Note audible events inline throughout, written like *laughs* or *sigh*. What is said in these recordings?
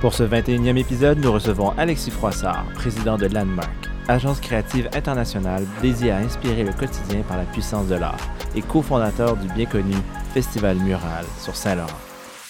Pour ce 21e épisode, nous recevons Alexis Froissart, président de Landmark, agence créative internationale dédiée à inspirer le quotidien par la puissance de l'art et cofondateur du bien connu Festival Mural sur Saint-Laurent.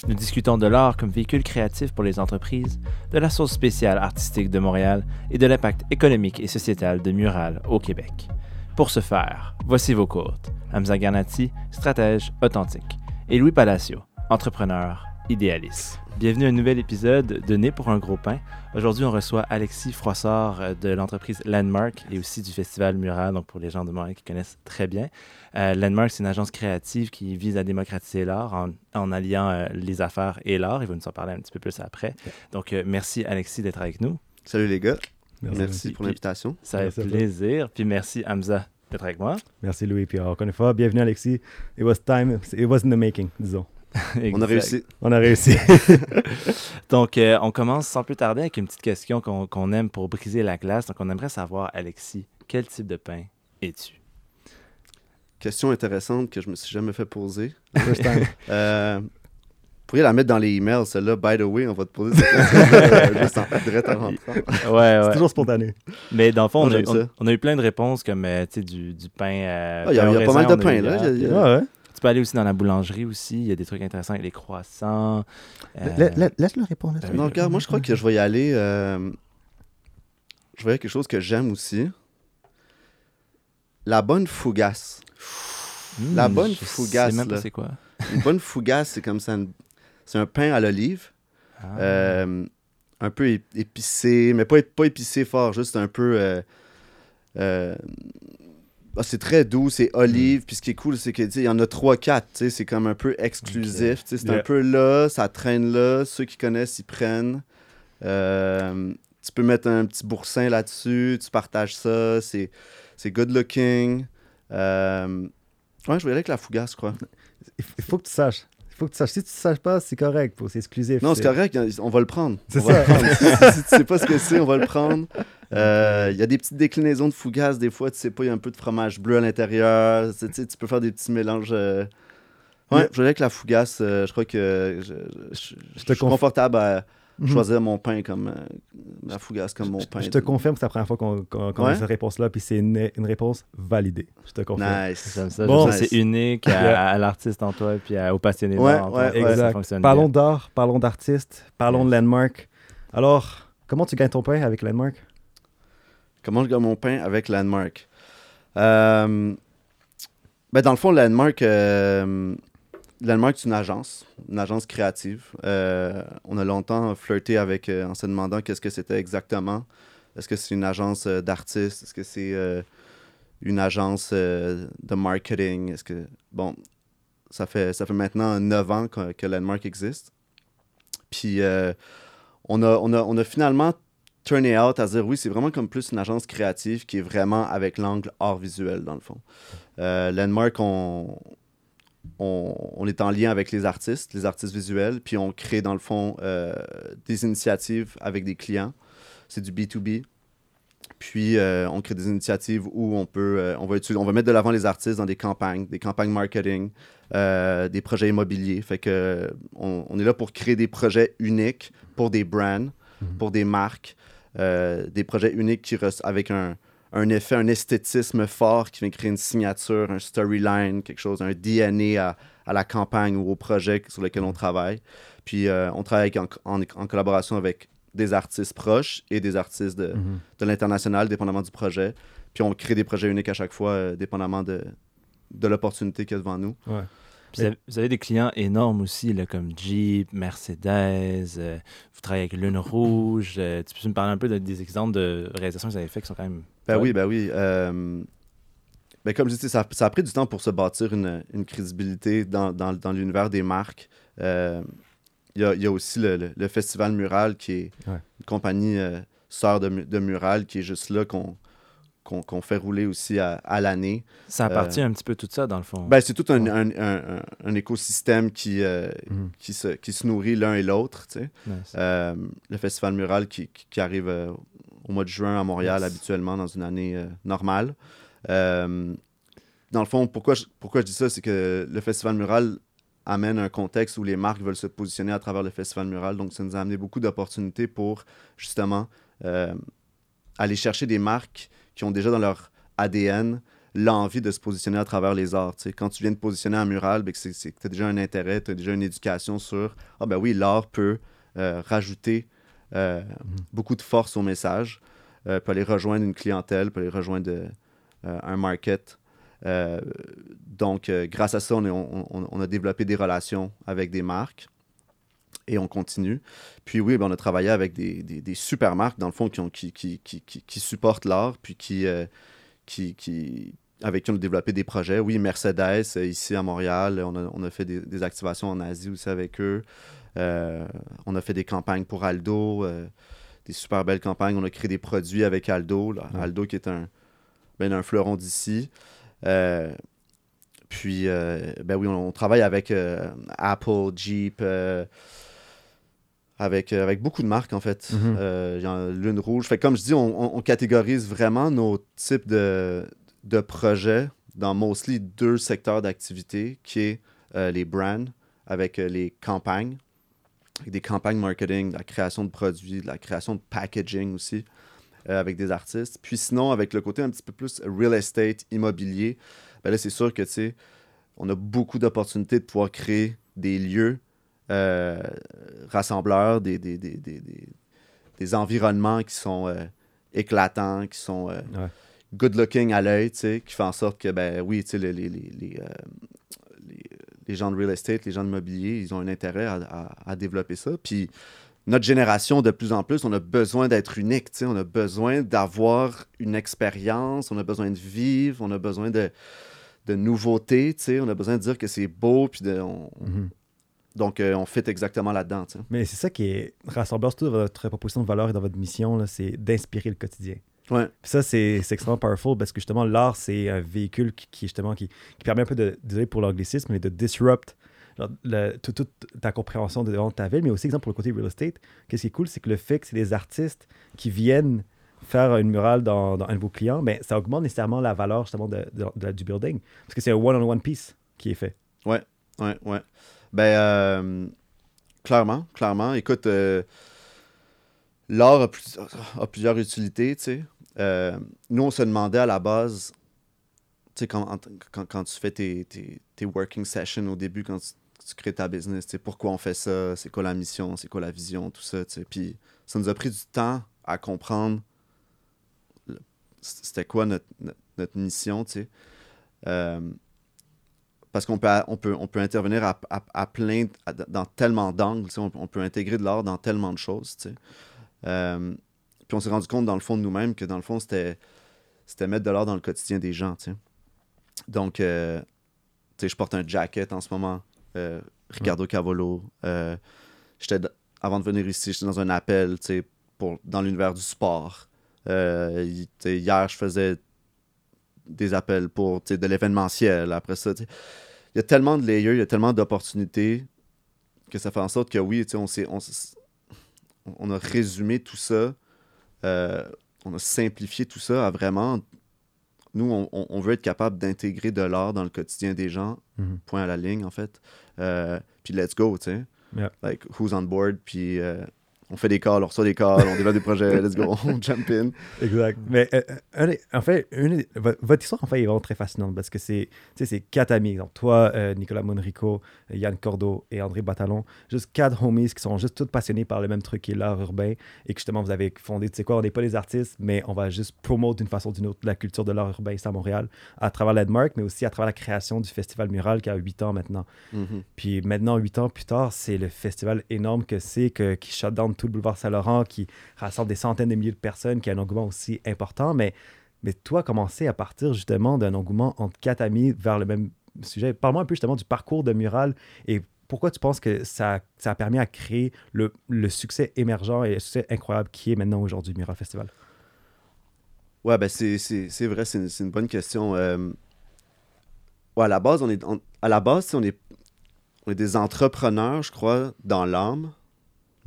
Nous discutons de l'art comme véhicule créatif pour les entreprises, de la source spéciale artistique de Montréal et de l'impact économique et sociétal de Mural au Québec. Pour ce faire, voici vos côtes. Hamza Garnati, stratège authentique, et Louis Palacio, entrepreneur idéaliste. Bienvenue à un nouvel épisode de Né pour un gros pain. Aujourd'hui, on reçoit Alexis Froissart euh, de l'entreprise Landmark et aussi du Festival Mural, donc pour les gens de Montréal qui connaissent très bien. Euh, Landmark, c'est une agence créative qui vise à démocratiser l'art en, en, alliant euh, les affaires et l'art. Il va nous en parler un petit peu plus après. Donc, euh, merci Alexis d'être avec nous. Salut les gars. Merci, merci pour l'invitation. Ça fait plaisir. Puis merci Hamza d'être avec moi. Merci Louis. Puis encore une fois, bienvenue Alexis. It was time, it was in the making, disons. *laughs* on a réussi. On a réussi. *laughs* Donc, euh, on commence sans plus tarder avec une petite question qu'on qu aime pour briser la glace. Donc, on aimerait savoir, Alexis, quel type de pain es-tu? Question intéressante que je me suis jamais fait poser. First time. *laughs* euh, vous pourriez la mettre dans les emails, celle-là. By the way, on va te poser cette question juste en direct en rentrant. Ouais, ouais. C'est toujours spontané. Mais dans le fond, on, a, j'aime on, ça. on a eu plein de réponses comme euh, tu sais, du, du pain. euh, Ah, Il y il y a pas mal de pain, là. Il y a- il y a- Ouais, ouais. Tu peux aller aussi dans la boulangerie aussi. Il y a des trucs intéressants avec les croissants. Euh, La- la- Laisse-le répondre. laisse-le Non, regarde, moi, je crois que je vais y aller. euh, Je vais y aller quelque chose que j'aime aussi. La bonne fougasse. hmm, la bonne je fougasse, sais même pas là. c'est quoi. Une bonne fougasse, c'est comme ça. une- C'est un pain à l'olive. Ah. euh, un peu ép- épicé, mais pas, pas épicé fort, juste un peu. euh, euh, ah, c'est très doux, c'est Mm. olive. Puis ce qui est cool, c'est qu'il y en a 3-4. C'est comme un peu exclusif. C'est un peu là, ça traîne là. Ceux qui connaissent, ils prennent. Euh, tu peux mettre un petit boursin là-dessus, tu partages ça. C'est c'est good looking. Euh, ouais, je vais aller avec la fougasse, faut- il faut que tu saches. Faut que tu saches. Si tu ne saches pas, c'est correct. C'est exclusif. Non, c'est correct, on va le prendre. C'est ça. prendre. si, tu sais pas ce que c'est, on va le prendre. Euh, Il y a des petites déclinaisons de fougasse, des fois, tu sais pas, il y a un peu de fromage bleu à l'intérieur. Tu sais, tu peux faire des petits mélanges. euh. Ouais, je vais avec la fougasse. euh, je crois que je, je- je- je te suis conf- confortable à Mhm. choisir mon pain comme euh, la fougasse comme mon Je- pain. Je te confirme que c'est la première fois qu'on qu'on qu'on a cette réponse-là, puis c'est une, une réponse validée. Je te confirme. Nice. J'aime ça. Bon. J'aime ça, c'est Nice. unique *laughs* à, l'artiste en toi puis à- au passionné Ouais, d'art en toi. ouais, Exact. Parlons d'art, parlons d'artistes, parlons de Landmark. Alors, comment tu gagnes ton pain avec Landmark? Comment je gagne mon pain avec Landmark? Euh, ben dans le fond, Landmark, euh, Landmark, c'est une agence, une agence créative. Euh, on a longtemps flirté avec, euh, en se demandant qu'est-ce que c'était exactement. Est-ce que c'est une agence euh, d'artistes? Est-ce que c'est une agence de marketing? Est-ce que... Bon, ça fait, ça fait maintenant neuf ans que, Landmark existe. Puis, on, a, on, a, on a finalement turné out à dire oui, c'est vraiment comme plus une agence créative qui est vraiment avec l'angle art visuel, dans le fond. Landmark, on, on, on est en lien avec les artistes, les artistes visuels, puis on crée, dans le fond, euh, des initiatives avec des clients. C'est du B2B. Puis, euh, on crée des initiatives où on peut, euh, on va, on va mettre de l'avant les artistes dans des campagnes, des campagnes marketing, des projets immobiliers. Fait que on, on est là pour créer des projets uniques pour des brands, pour des marques, des projets uniques qui res- avec un, un effet, un esthétisme fort qui vient créer une signature, un storyline, quelque chose, un DNA à, à la campagne ou au projet sur lequel on travaille. Puis euh, on travaille en, en- en collaboration avec des artistes proches et des artistes de, Mhm. de l'international, dépendamment du projet. Puis on crée des projets uniques à chaque fois, euh, dépendamment de, de l'opportunité qu'il y a devant nous. Ouais. Vous, avez, vous avez des clients énormes aussi, là, comme Jeep, Mercedes, euh, vous travaillez avec Lune Rouge. euh, tu peux me parler un peu de- des exemples de réalisations que vous avez fait qui sont quand même. Ben Ouais. oui, ben oui. euh, ben comme je dis, ça, ça a pris du temps pour se bâtir une, une crédibilité dans, dans- dans l'univers des marques. Euh, Il y, a, y a aussi le, le- le Festival Mural, qui est Ouais. une compagnie euh, sœur de, de Mural, qui est juste là, qu'on qu'on qu'on fait rouler aussi à, à l'année. Ça appartient un petit peu tout ça, dans le fond. Ben, c'est tout un, Ouais. un- un- écosystème qui, euh, Mhm. qui, se, qui se nourrit l'un et l'autre. tu sais. Nice. Euh, le Festival Mural qui, qui- arrive euh, au mois de juin à Montréal Yes. habituellement dans une année euh, normale. Euh, dans le fond, pourquoi je, pourquoi je dis ça, c'est que le Festival Mural amène un contexte où les marques veulent se positionner à travers le Festival Mural. Donc, ça nous a amené beaucoup d'opportunités pour justement euh, aller chercher des marques qui ont déjà dans leur ADN l'envie de se positionner à travers les arts. Quand tu viens de positionner un mural, ben, c'est que tu as déjà un intérêt, tu as déjà une éducation sur Ah ben oui, l'art peut rajouter euh, beaucoup de force au message, euh, peut aller rejoindre une clientèle, peut aller rejoindre euh, un market. Euh, donc, grâce à ça, on, est- on- on- on a développé des relations avec des marques et on continue. Puis oui, ben, on a travaillé avec des, des, des super marques, dans le fond, qui, ont, qui, qui, qui, qui- qui supportent l'art, puis qui, avec qui on a développé des projets. Oui, Mercedes, euh, ici à Montréal, on a, on a fait des, des activations en Asie aussi avec eux. Euh, on a fait des campagnes pour Aldo, euh, des super belles campagnes. On a créé des produits avec Aldo. là. Ouais. Aldo qui est un, ben, un fleuron d'ici. Euh, puis, ben oui, on, on travaille avec Apple, Jeep, avec, avec beaucoup de marques, en fait. Il y en a Lune Rouge. Fait comme je dis, on, on- on catégorise vraiment nos types de, de projets dans mostly deux secteurs d'activité, qui est euh, les brands, avec euh, les campagnes, avec des campagnes marketing, de la création de produits, de la création de packaging aussi, euh, avec des artistes. Puis sinon, avec le côté un petit peu plus real estate, immobilier, ben là, c'est sûr que, tu sais, on a beaucoup d'opportunités de pouvoir créer des lieux rassembleurs, des, des, des, des, des- environnements qui sont éclatants, qui sont. Good looking à l'œil, tu sais, qui fait en sorte que, ben oui, tu sais, les, les, les, les, euh, les- gens de real estate, les gens de mobilier, ils ont un intérêt à, à- à développer ça. Puis notre génération, de plus en plus, on a besoin d'être unique, tu sais, on a besoin d'avoir une expérience, on a besoin de vivre, on a besoin de, de nouveautés, tu sais, on a besoin de dire que c'est beau, puis de, on- Mhm. donc euh, on fit exactement là-dedans. Mais c'est ça qui est rassembleur, surtout dans votre proposition de valeur et dans votre mission, c'est d'inspirer le quotidien. Ouais. Puis ça, c'est extrêmement powerful parce que justement, l'art, c'est un véhicule qui, qui, justement, qui, qui permet un peu de, désolé pour l'anglicisme, mais de disrupt genre, le- tout- toute ta compréhension de, de ta ville, mais aussi, exemple, pour le côté real estate, qu'est-ce qui est cool, c'est que le fait que c'est des artistes qui viennent faire une murale dans, dans un de vos clients, ben, ça augmente nécessairement la valeur justement de, du building. Parce que c'est un one-on-one piece qui est fait. Ouais, ouais. Ben, euh, clairement, clairement. Écoute, euh, l'art a, plus- a plusieurs utilités, tu sais. Euh, nous, on se demandait à la base, tu sais, quand, quand, tu fais tes, tes, tes working sessions au début, quand tu, crées ta business, tu pourquoi on fait ça, c'est quoi la mission, c'est quoi la vision, tout ça. Puis ça nous a pris du temps à comprendre c'était quoi notre, notre, mission, tu sais. Euh, parce qu'on peut, on peut, on peut intervenir à, à- plein, dans tellement d'angles, tu sais, on, on peut intégrer de l'art dans tellement de choses. tu sais. Euh, puis on s'est rendu compte dans le fond de nous-mêmes que dans le fond, c'était, c'était mettre de l'art dans le quotidien des gens. tu sais. Donc, euh, tu sais, je porte un jacket en ce moment, euh, Ricardo Cavolo. Euh, j'étais, d- avant de venir ici, j'étais dans un appel tu sais, pour, dans l'univers du sport. Euh, y- hier, je faisais des appels pour de l'événementiel. Après ça, il y a tellement de layers, il y a tellement d'opportunités que ça fait en sorte que oui, tu sais, on, s'est- on, s'est- on a résumé tout ça, euh, on a simplifié tout ça à vraiment. Nous, on, veut être capable d'intégrer de l'art dans le quotidien des gens, Mhm. point à la ligne, en fait. Euh, puis let's go, tu sais. Yeah. Like, who's on board, puis euh, on fait des calls, on reçoit des calls, on développe des projets, let's go, on jump in. Exact. Mais euh, un des- en fait, une votre histoire en fait est vraiment très fascinante parce que c'est, c'est quatre amis. Donc toi, euh, Nicolas Monrico, euh, Yann Cordeau et André Batalon, juste quatre homies qui sont juste tous passionnés par le même truc qui est l'art urbain et que justement vous avez fondé, tu sais quoi, on n'est pas des artistes, mais on va juste promouvoir d'une façon ou d'une autre la culture de l'art urbain ici à Montréal à travers Landmark, mais aussi à travers la création du Festival Mural qui a huit ans maintenant. Mhm. Puis maintenant, huit ans plus tard, c'est le festival énorme que c'est, que, qui shut down tout le boulevard Saint-Laurent, qui rassemble des centaines de milliers de personnes, qui a un engouement aussi important. Mais, mais toi, commencer à partir justement d'un engouement entre quatre amis vers le même sujet? Parle-moi un peu justement du parcours de Mural et pourquoi tu penses que ça, ça a permis à créer le, le succès émergent et le succès incroyable qui est maintenant aujourd'hui Mural Festival? Ouais, ben c'est, vrai, c'est une, bonne question. Euh, ouais, à la base, on est, à la base, on est, on est des entrepreneurs, je crois, dans l'âme.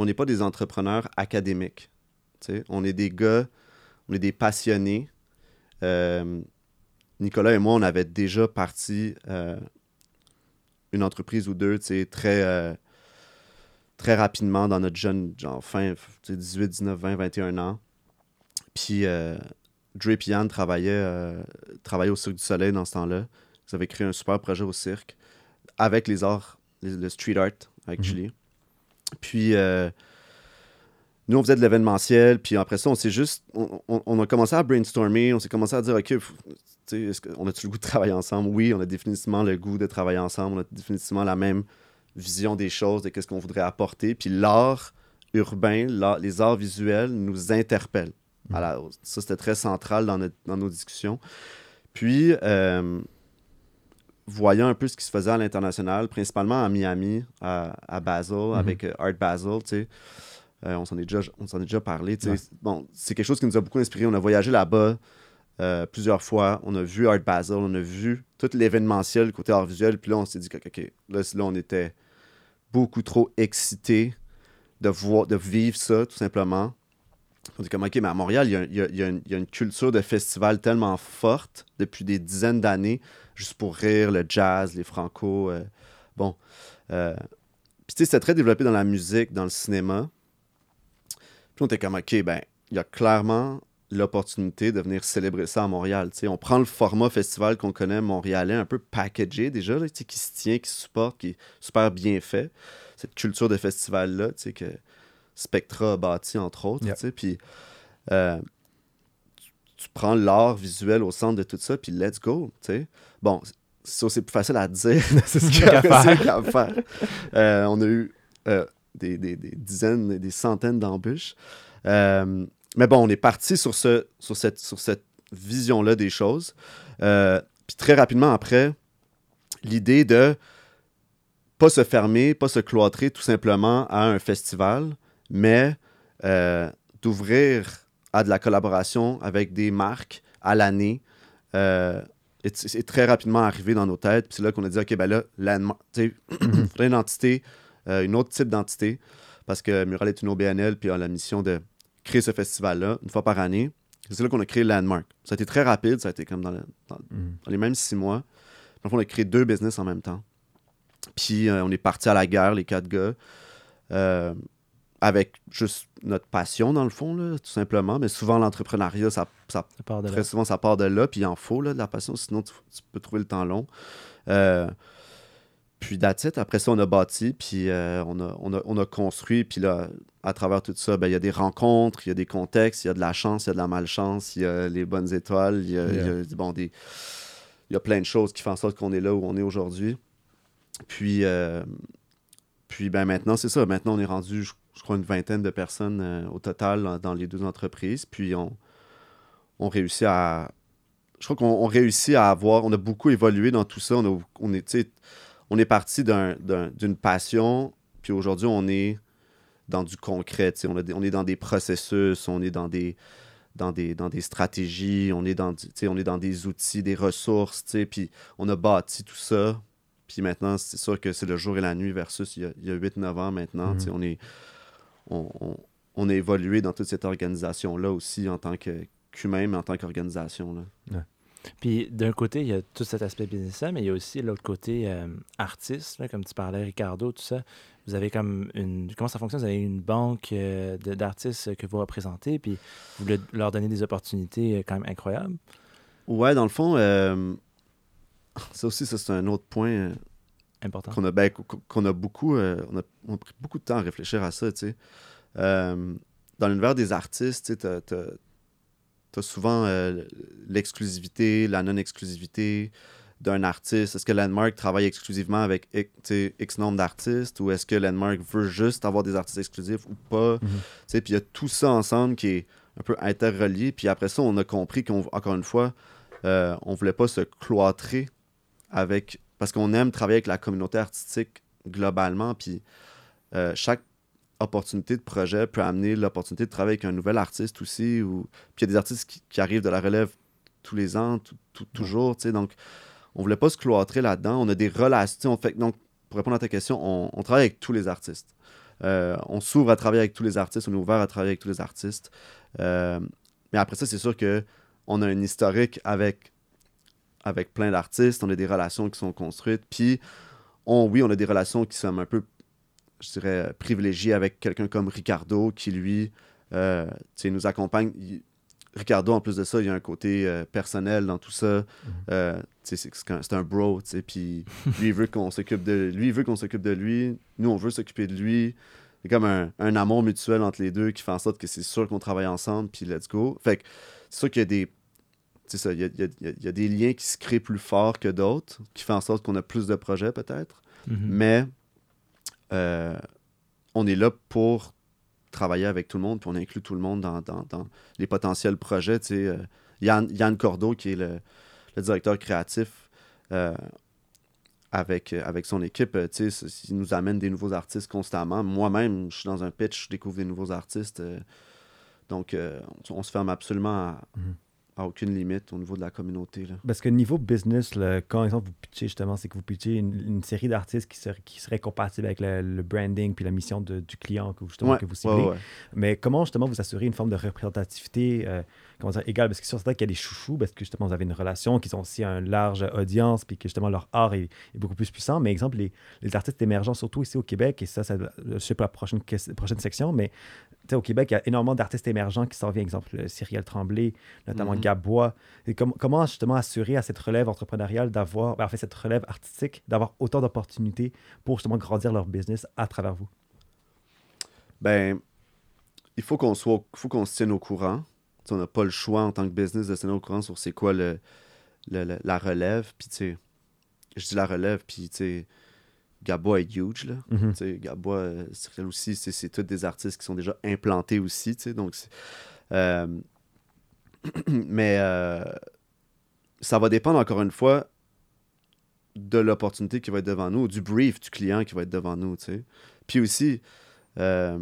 On n'est pas des entrepreneurs académiques. On est des gars, on est des passionnés. Euh, Nicolas et moi, on avait déjà parti euh, une entreprise ou deux, très, euh, très rapidement dans notre jeune, genre fin, tu sais, 18, 19, 20, 21 ans. Puis Dre et Yann travaillaient, travaillaient au Cirque du Soleil dans ce temps-là. Ils avaient créé un super projet au cirque avec les arts, les- le street art avec Mhm. Julie. Puis euh, nous, on faisait de l'événementiel. Puis après ça, on s'est juste. On, a commencé à brainstormer. On s'est commencé à dire OK, est-ce qu'on a-tu le goût de travailler ensemble? Oui, on a définitivement le goût de travailler ensemble. On a définitivement la même vision des choses, de qu'est-ce qu'on voudrait apporter. Puis l'art urbain, les arts visuels nous interpellent. La- ça, c'était très central dans, dans nos discussions. Puis, euh, voyant un peu ce qui se faisait à l'international, principalement à Miami, à, à Basel, avec euh, Art Basel, tu sais. Euh, on s'en est déjà, on s'en est déjà parlé. Ouais. Bon, c'est quelque chose qui nous a beaucoup inspiré. On a voyagé là-bas euh, plusieurs fois. On a vu Art Basel, on a vu tout l'événementiel côté art visuel. Puis là, on s'est dit que, OK, OK, là, là, on était beaucoup trop excités de, voir, de vivre ça, tout simplement. On dit comme, OK, mais à Montréal, il y a, il y a- il y a une, il y a une culture de festival tellement forte depuis des dizaines d'années, juste pour rire, le jazz, les franco. euh, bon. Euh, puis, tu sais, c'était très développé dans la musique, dans le cinéma. Puis, on était comme, OK, ben, il y a clairement l'opportunité de venir célébrer ça à Montréal. Tu sais, on prend le format festival qu'on connaît montréalais, un peu packagé déjà, là, tu sais, qui se tient, qui se supporte, qui est super bien fait. Cette culture de festival-là, tu sais, que Spectra a bâti, entre autres. Yeah. tu sais, Puis, euh, tu, prends l'art visuel au centre de tout ça, puis let's go. tu sais. Bon, ça, c'est plus facile à dire. *laughs* c'est ce qu'il y a qu'à faire. Euh, on a eu euh, des, des- des dizaines, des centaines d'embûches. Euh, mais bon, on est parti sur, ce, sur cette, sur cette vision-là des choses. Puis très rapidement après, l'idée de pas se fermer, pas se cloîtrer tout simplement à un festival, mais d'ouvrir à de la collaboration avec des marques à l'année. Euh, et c- c'est très rapidement arrivé dans nos têtes. Puis c'est là qu'on a dit, OK, ben là, landmark- tu sais, *clears throat* il faudrait une entité, euh, une autre type d'entité, parce que Mural est une OBNL, puis a la mission de créer ce festival-là une fois par année. C'est là qu'on a créé Landmark. Ça a été très rapide, ça a été comme dans, le- dans- Mhm. dans les mêmes six mois. Fond, on a créé deux business en même temps. Puis euh, on est parti à la guerre, les quatre gars, euh, avec juste notre passion, dans le fond, là, tout simplement. Mais souvent, l'entrepreneuriat, ça, ça Ça part de là. Très souvent, ça part de là, puis il en faut là, de la passion, sinon tu, tu peux trouver le temps long. Euh, puis it. Après ça, on a bâti, puis euh, on, a, on, a, on a construit, puis là, à travers tout ça, ben, il y a des rencontres, il y a des contextes, il y a de la chance, il y a de la malchance, il y a les bonnes étoiles, il y a, il y a, bon, des, il y a plein de choses qui font en sorte qu'on est là où on est aujourd'hui. Puis, euh, puis ben, maintenant, c'est ça. Maintenant, on est rendu, je, je crois, une vingtaine de personnes euh, au total dans, dans les deux entreprises. Puis on, on réussit à. Je crois qu'on on réussit à avoir. On a beaucoup évolué dans tout ça. On, a- on est, on est parti d'un- d'un- d'une passion, puis aujourd'hui, on est dans du concret. On, a on est dans des processus, on est dans des, dans des, dans des stratégies, on est dans, on est dans des outils, des ressources, puis on a bâti tout ça. Puis maintenant, c'est sûr que c'est le jour et la nuit versus il y a, a 8-9 ans maintenant. sais, On, est, on, on- on a évolué dans toute cette organisation-là aussi en tant que- qu'humain, mais en tant qu'organisation. là. Puis d'un côté, il y a tout cet aspect business mais il y a aussi l'autre côté euh, artiste, là, comme tu parlais, Ricardo, tout ça. vous avez comme une. Comment ça fonctionne? Vous avez une banque euh, d'artistes que vous représentez, puis vous le- leur donnez des opportunités euh, quand même incroyables. Ouais, dans le fond, euh, *laughs* ça aussi, ça, c'est un autre point Important. qu'on a, ben, qu'on a beaucoup. euh, on, a, on a pris beaucoup de temps à réfléchir à ça, tu sais. Euh, dans l'univers des artistes, tu sais, t'as- t'as t'as souvent euh, l'exclusivité, la non-exclusivité d'un artiste. Est-ce que Landmark travaille exclusivement avec X, nombre d'artistes ou est-ce que Landmark veut juste avoir des artistes exclusifs ou pas? Mhm. Tu sais, Puis il y a tout ça ensemble qui est un peu interrelié. Puis après ça, on a compris qu'encore une fois, euh, on voulait pas se cloîtrer avec. Parce qu'on aime travailler avec la communauté artistique globalement. Puis euh, chaque opportunité de projet peut amener l'opportunité de travailler avec un nouvel artiste aussi. Ou... Puis il y a des artistes qui, qui arrivent de la relève tous les ans, tout- tout- toujours. Donc, on voulait pas se cloîtrer là-dedans. On a des relations. On fait, donc, pour répondre à ta question, on, on travaille avec tous les artistes. Euh, on s'ouvre à travailler avec tous les artistes. On est ouvert à travailler avec tous les artistes. Euh, mais après ça, c'est sûr que on a un historique avec, avec plein d'artistes. On a des relations qui sont construites. Puis, on, oui, on a des relations qui sont un peu, je dirais, privilégiées avec quelqu'un comme Ricardo qui, lui, euh, tu sais, nous accompagne. Il- Ricardo, en plus de ça, il y a un côté euh, personnel dans tout ça. Euh, tu sais, c'est un, un bro, tu sais, puis lui, il veut qu'on s'occupe de lui, il veut qu'on s'occupe de lui. Nous, on veut s'occuper de lui. C'est comme un, un amour mutuel entre les deux qui fait en sorte que c'est sûr qu'on travaille ensemble, puis let's go. Fait que c'est sûr qu'il y a des. Il y a, y a- a- des liens qui se créent plus forts que d'autres, qui fait en sorte qu'on a plus de projets peut-être. Mhm. Mais euh, on est là pour travailler avec tout le monde, puis on inclut tout le monde dans, dans- dans les potentiels projets. euh, Yann, Yann Cordeau, qui est le, le directeur créatif, euh, avec, avec son équipe, il nous amène des nouveaux artistes constamment. Moi-même, je suis dans un pitch, je découvre des nouveaux artistes. donc, on, on se ferme absolument à, Mhm. À aucune limite au niveau de la communauté. Là. Parce que niveau business, là, quand exemple, vous pitchez justement, c'est que vous pitchez une, une série d'artistes qui seraient, qui seraient compatibles avec le, le branding puis la mission de- du client que, justement, Ouais, que vous ouais, ciblez. ouais. Mais comment justement vous assurez une forme de représentativité euh, comment dire, égale? Parce que c'est sûr certain qu'il y a des chouchous, parce que justement vous avez une relation, qui ont aussi un large audience, puis que justement leur art est, est beaucoup plus puissant. Mais exemple, les, les artistes émergents, surtout ici au Québec, et ça, ça je sais pas la prochaine, prochaine section, mais au Québec, il y a énormément d'artistes émergents qui s'en viennent. Exemple, le Cyrielle Tremblay, notamment Mhm. Gabois. Et com- comment justement assurer à cette relève entrepreneuriale d'avoir, ben, en fait, cette relève artistique, d'avoir autant d'opportunités pour justement grandir leur business à travers vous? Ben, il faut qu'on soit, faut qu'on se tienne au courant. On n'a pas le choix en tant que business de se tenir au courant sur c'est quoi le, le- le- la relève. Puis, tu sais, je dis la relève, puis, tu sais, Gabois est huge, là. Mhm. Tu sais, Gabois, euh, Cyril aussi, c'est, tous des artistes qui sont déjà implantés aussi, tu sais, donc... euh, *clears throat* mais euh, ça va dépendre, encore une fois, de l'opportunité qui va être devant nous, du brief du client qui va être devant nous, tu sais. Puis aussi, euh,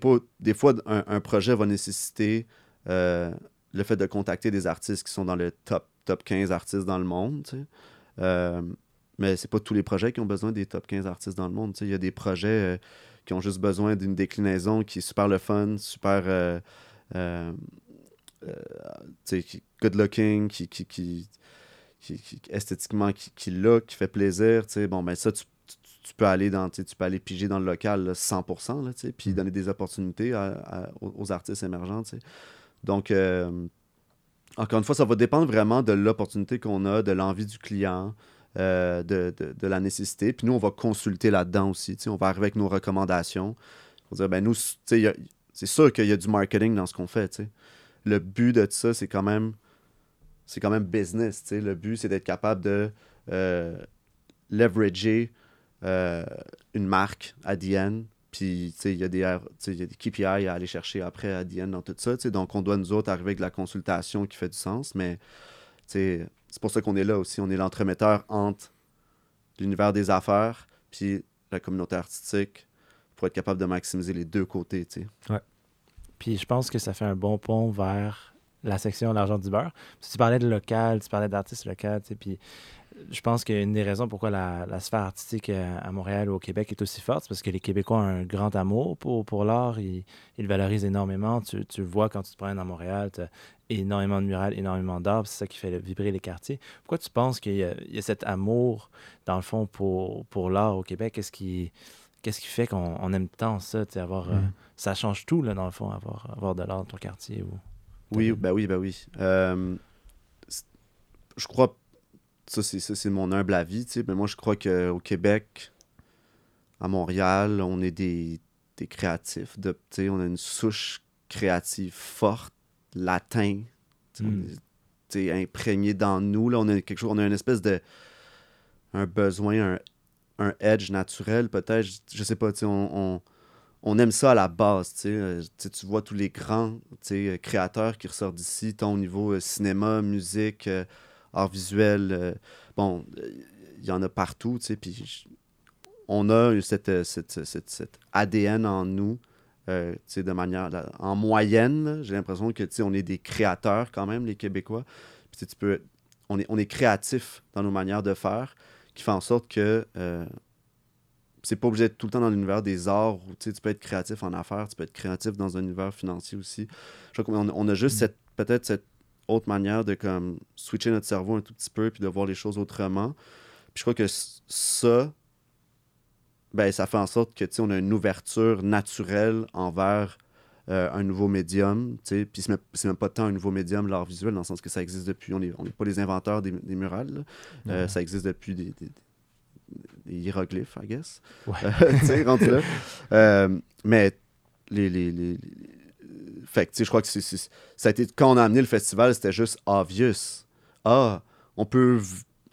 pas, des fois, un, un projet va nécessiter euh, le fait de contacter des artistes qui sont dans le top, top 15 artistes dans le monde, tu sais. Euh, mais c'est pas tous les projets qui ont besoin des top 15 artistes dans le monde. tu sais. Il y a des projets euh, qui ont juste besoin d'une déclinaison qui est super le fun, super euh, good looking, qui, qui, qui, qui- esthétiquement qui, qui look, qui fait plaisir. tu sais. Bon, ben ça, tu, tu- peux aller dans, tu peux aller piger dans le local là, 100%, là, puis donner des opportunités à- à- aux, artistes émergents. Donc, euh, encore une fois, ça va dépendre vraiment de l'opportunité qu'on a, de l'envie du client, euh, de, de- la nécessité. Puis nous, on va consulter là-dedans aussi. On va arriver avec nos recommandations. On va dire, ben nous, c'est sûr qu'il y a du marketing dans ce qu'on fait. Le but de ça, c'est quand même c'est quand même business. Le but, c'est d'être capable de euh, leverager euh, une marque à. Puis, il y, a des KPI à aller chercher après à DN dans tout ça. Donc, on doit, nous autres, arriver avec de la consultation qui fait du sens. Mais, c'est pour ça qu'on est là aussi. On est l'entremetteur entre l'univers des affaires puis la communauté artistique pour être capable de maximiser les deux côtés, tu sais. Puis je pense que ça fait un bon pont vers la section L'argent du beurre. Tu parlais de local, tu parlais d'artistes locaux, puis je pense qu'une des raisons pourquoi la, la sphère artistique euh, à Montréal ou au Québec est aussi forte, c'est parce que les Québécois ont un grand amour pour, pour l'art. Ils, ils le valorisent énormément. Tu, tu le vois quand tu te promènes à Montréal, tu as énormément de murales, énormément d'art. C'est ça qui fait vibrer les quartiers. Pourquoi tu penses qu'il y, y a cet amour, dans le fond, pour, pour l'art au Québec? Qu'est-ce qui, qu'est-ce qui fait qu'on on aime tant ça, avoir... euh, Mhm. ça change tout, là, dans le fond, avoir, avoir de l'art dans ton quartier. Ou... Oui, ben oui, ben oui. Euh, je crois, ça c'est, ça, c'est mon humble avis, tu sais, mais moi je crois qu'au Québec, à Montréal, on est des, des créatifs, de, on a une souche créative forte, latin, Mm. imprégné dans nous, là, on a quelque chose, on a une espèce de, un besoin, un, un edge naturel peut-être, je, je sais pas, tu sais, on- on on aime ça à la base, tu. Euh, tu vois tous les grands euh, créateurs qui ressortent d'ici, tant au niveau euh, cinéma, musique, euh, art visuel. euh, bon, euh, il y en a partout, tu sais. Puis on a cette, euh, cette, cette- cette ADN en nous, euh, tu sais, de manière. là, En moyenne, j'ai l'impression que, tu sais, on est des créateurs quand même, les Québécois. Puis tu peux. On est, on est créatifs dans nos manières de faire, qui fait en sorte que. euh, c'est pas obligé d'être tout le temps dans l'univers des arts où tu sais, tu peux être créatif en affaires, tu peux être créatif dans un univers financier aussi. Je crois qu'on on a juste cette peut-être cette autre manière de comme switcher notre cerveau un tout petit peu puis de voir les choses autrement. Puis je crois que ça ben ça fait en sorte que tu sais, on a une ouverture naturelle envers euh, un nouveau médium, tu sais, puis c'est même, c'est même pas tant un nouveau médium, l'art visuel, dans le sens que ça existe depuis, on n'est on n'est pas les inventeurs des, des murales. Euh, ça existe depuis des, des- des hiéroglyphes, I guess. Ouais. *laughs* Tu sais, rendu là. *laughs* Euh, mais les. les, les- les- Fait que, tu sais, je crois que c'est- ça a été. Quand on a amené le festival, c'était juste obvious. Ah, on peut.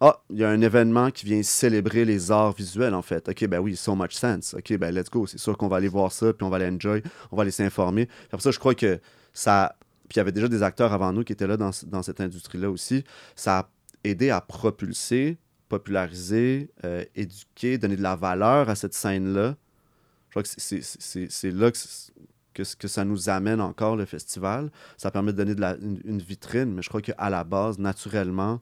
Ah, il y a un événement qui vient célébrer les arts visuels, en fait. OK, ben oui, so much sense. OK, ben let's go. C'est sûr qu'on va aller voir ça, puis on va aller enjoy, on va aller s'informer. Après ça, je crois que ça. Puis il y avait déjà des acteurs avant nous qui étaient là dans, dans cette industrie-là aussi. Ça a aidé à propulser, populariser, euh, éduquer, donner de la valeur à cette scène-là. Je crois que c'est- là que, c- que, c- que ça nous amène encore, le festival. Ça permet de donner de la- une, une vitrine, mais je crois qu'à la base, naturellement,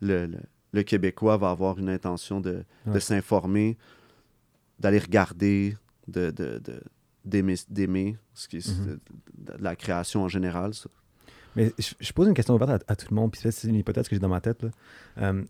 le, le- le Québécois va avoir une intention de, de s'informer, d'aller regarder, de, de, de- d'aimer, d'aimer ce qui est Mhm. de, de la création en général. ça. Mais je, pose une question ouverte à, tout le monde, puis c'est une hypothèse que j'ai dans ma tête. Là. Euh,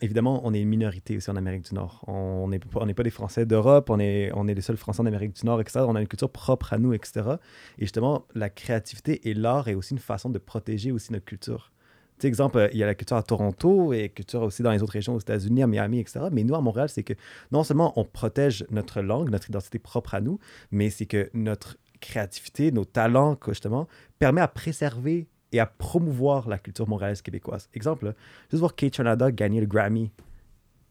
évidemment, on est une minorité aussi en Amérique du Nord. On n'est on pas des Français d'Europe, on est, on est les seuls Français en Amérique du Nord, etc. On a une culture propre à nous, etc. Et justement, la créativité et l'art est aussi une façon de protéger aussi notre culture. Tu sais, exemple, euh, il y a la culture à Toronto et la culture aussi dans les autres régions aux États-Unis, à Miami, etc. Mais nous, à Montréal, c'est que non seulement on protège notre langue, notre identité propre à nous, mais c'est que notre créativité, nos talents, justement, permet à préserver et à promouvoir la culture montréalaise québécoise. Exemple, juste voir Kate Chanada gagner le Grammy.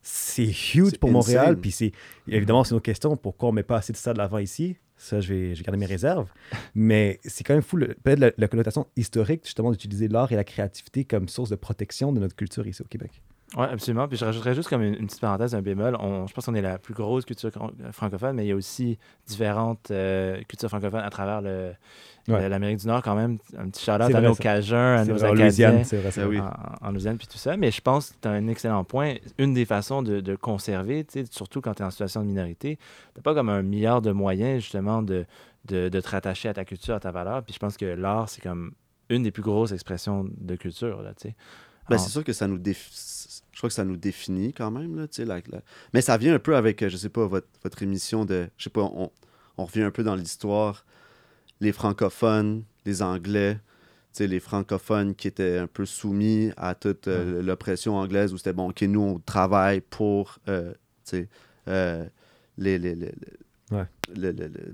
C'est huge pour Montréal. Puis c'est évidemment, c'est une autre question. Pourquoi on met pas assez de ça de l'avant ici? Ça, je vais, je vais garder mes réserves. Mais c'est quand même fou, peut-être la, la connotation historique, justement, d'utiliser l'art et la créativité comme source de protection de notre culture ici au Québec. Oui, absolument. Puis je rajouterais juste comme une, une petite parenthèse, un bémol. On- je pense qu'on est la plus grosse culture cran- francophone, mais il y a aussi différentes euh, cultures francophones à travers le- Ouais. le- l'Amérique du Nord quand même. Un petit shout-out à nos ça. Cajuns, à C'est nos vrai, en Acadiens. Louisiane, c'est vrai. c'est vrai. oui. en, en Louisiane puis tout ça. Mais je pense que tu as un excellent point. Une des façons de, de conserver, tu sais, surtout quand tu es en situation de minorité, tu pas comme un milliard de moyens justement de, de, de te rattacher à ta culture, à ta valeur. Puis je pense que l'art, c'est comme une des plus grosses expressions de culture. Là, tu sais. Ben, En- c'est sûr que ça nous défi- je crois que ça nous définit quand même là, tu sais, la- la- mais ça vient un peu avec euh, je sais pas votre, votre émission de je sais pas on, on revient un peu dans l'histoire les francophones les anglais les francophones qui étaient un peu soumis à toute euh, l'oppression anglaise où c'était bon ok nous on travaille pour euh, euh, les, Ouais.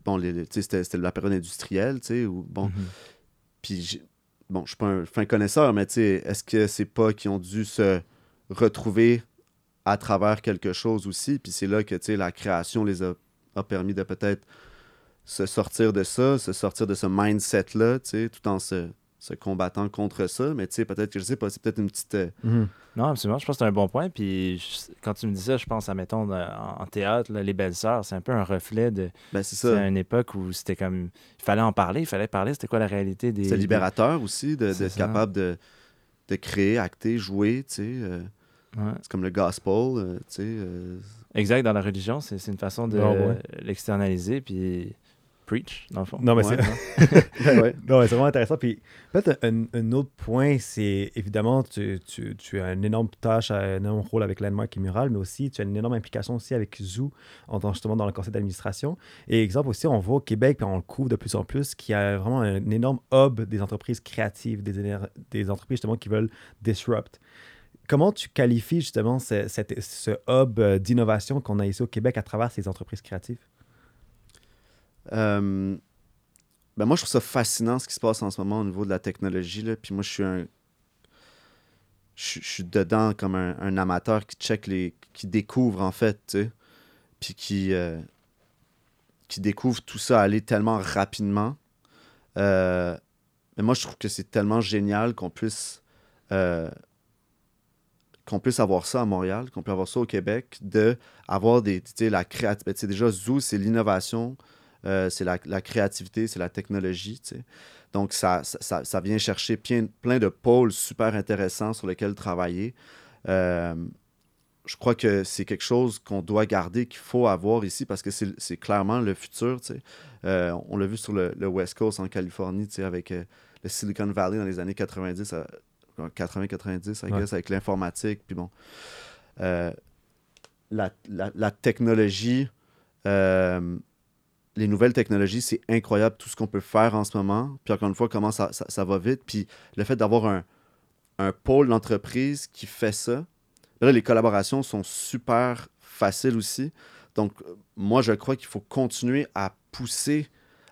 bon c'était la période industrielle tu sais bon Mhm. puis, bon, je suis pas un fin connaisseur, mais tu sais, est-ce que c'est pas qu'ils ont dû se retrouver à travers quelque chose aussi? Puis c'est là que, la création les a, a permis de peut-être se sortir de ça, se sortir de ce mindset-là, tout en se, se combattant contre ça. Mais peut-être que, je sais pas, c'est peut-être une petite... euh, Mhm. Non, absolument. Je pense que c'est un bon point. Puis je- quand tu me dis ça, je pense à, mettons, en, en théâtre, là, les belles-sœurs, c'est un peu un reflet de. ben, c'est C'est ça. une époque où c'était comme. Il fallait en parler, il fallait parler. C'était quoi la réalité des. C'est libérateur aussi de- d'être ça. capable de, de créer, acter, jouer, tu sais. euh, Ouais. c'est comme le gospel, euh, tu sais. euh, Exact, dans la religion, c'est c'est une façon de Ah ouais. l'externaliser. Puis Preach, dans le fond. Non, mais Ouais, c'est. ouais. *laughs* *laughs* ouais. Non, mais c'est vraiment intéressant. Puis peut-être un, un autre point, c'est évidemment, tu, tu, tu as une énorme tâche, un énorme rôle avec Landmark et Mural, mais aussi tu as une énorme implication aussi avec Zoo, en tant- justement dans le conseil d'administration. Et exemple aussi, on voit au Québec, puis on le couvre de plus en plus, qu'il y a vraiment un énorme hub des entreprises créatives, des, éner- des entreprises justement qui veulent disrupt. Comment tu qualifies justement ce, cette- ce hub euh, d'innovation qu'on a ici au Québec à travers ces entreprises créatives? Euh, ben moi, je trouve ça fascinant ce qui se passe en ce moment au niveau de la technologie. Là. Puis moi, je suis un. Je, suis dedans comme un, amateur qui check les. qui découvre en fait. Puis qui. euh, qui découvre tout ça aller tellement rapidement. Euh, mais moi, je trouve que c'est tellement génial qu'on puisse. qu'on puisse avoir ça à Montréal, qu'on puisse avoir ça au Québec, de avoir des, la créativité. Déjà, Zoo, c'est l'innovation, euh, c'est la, la créativité, c'est la technologie. tu sais. Donc, ça, ça- ça, ça vient chercher plein, plein de pôles super intéressants sur lesquels travailler. Euh, je crois que c'est quelque chose qu'on doit garder, qu'il faut avoir ici parce que c'est clairement le futur. tu sais. Euh, on l'a vu sur le, le West Coast en Californie, tu sais, avec euh, le Silicon Valley dans les années 90, 80-90, I Ouais. avec l'informatique. Puis bon, euh, la, la- la technologie, les nouvelles technologies, c'est incroyable tout ce qu'on peut faire en ce moment. Puis encore une fois, comment ça, ça- ça va vite. Puis le fait d'avoir un, un pôle d'entreprise qui fait ça, là, les collaborations sont super faciles aussi. Donc, moi, je crois qu'il faut continuer à pousser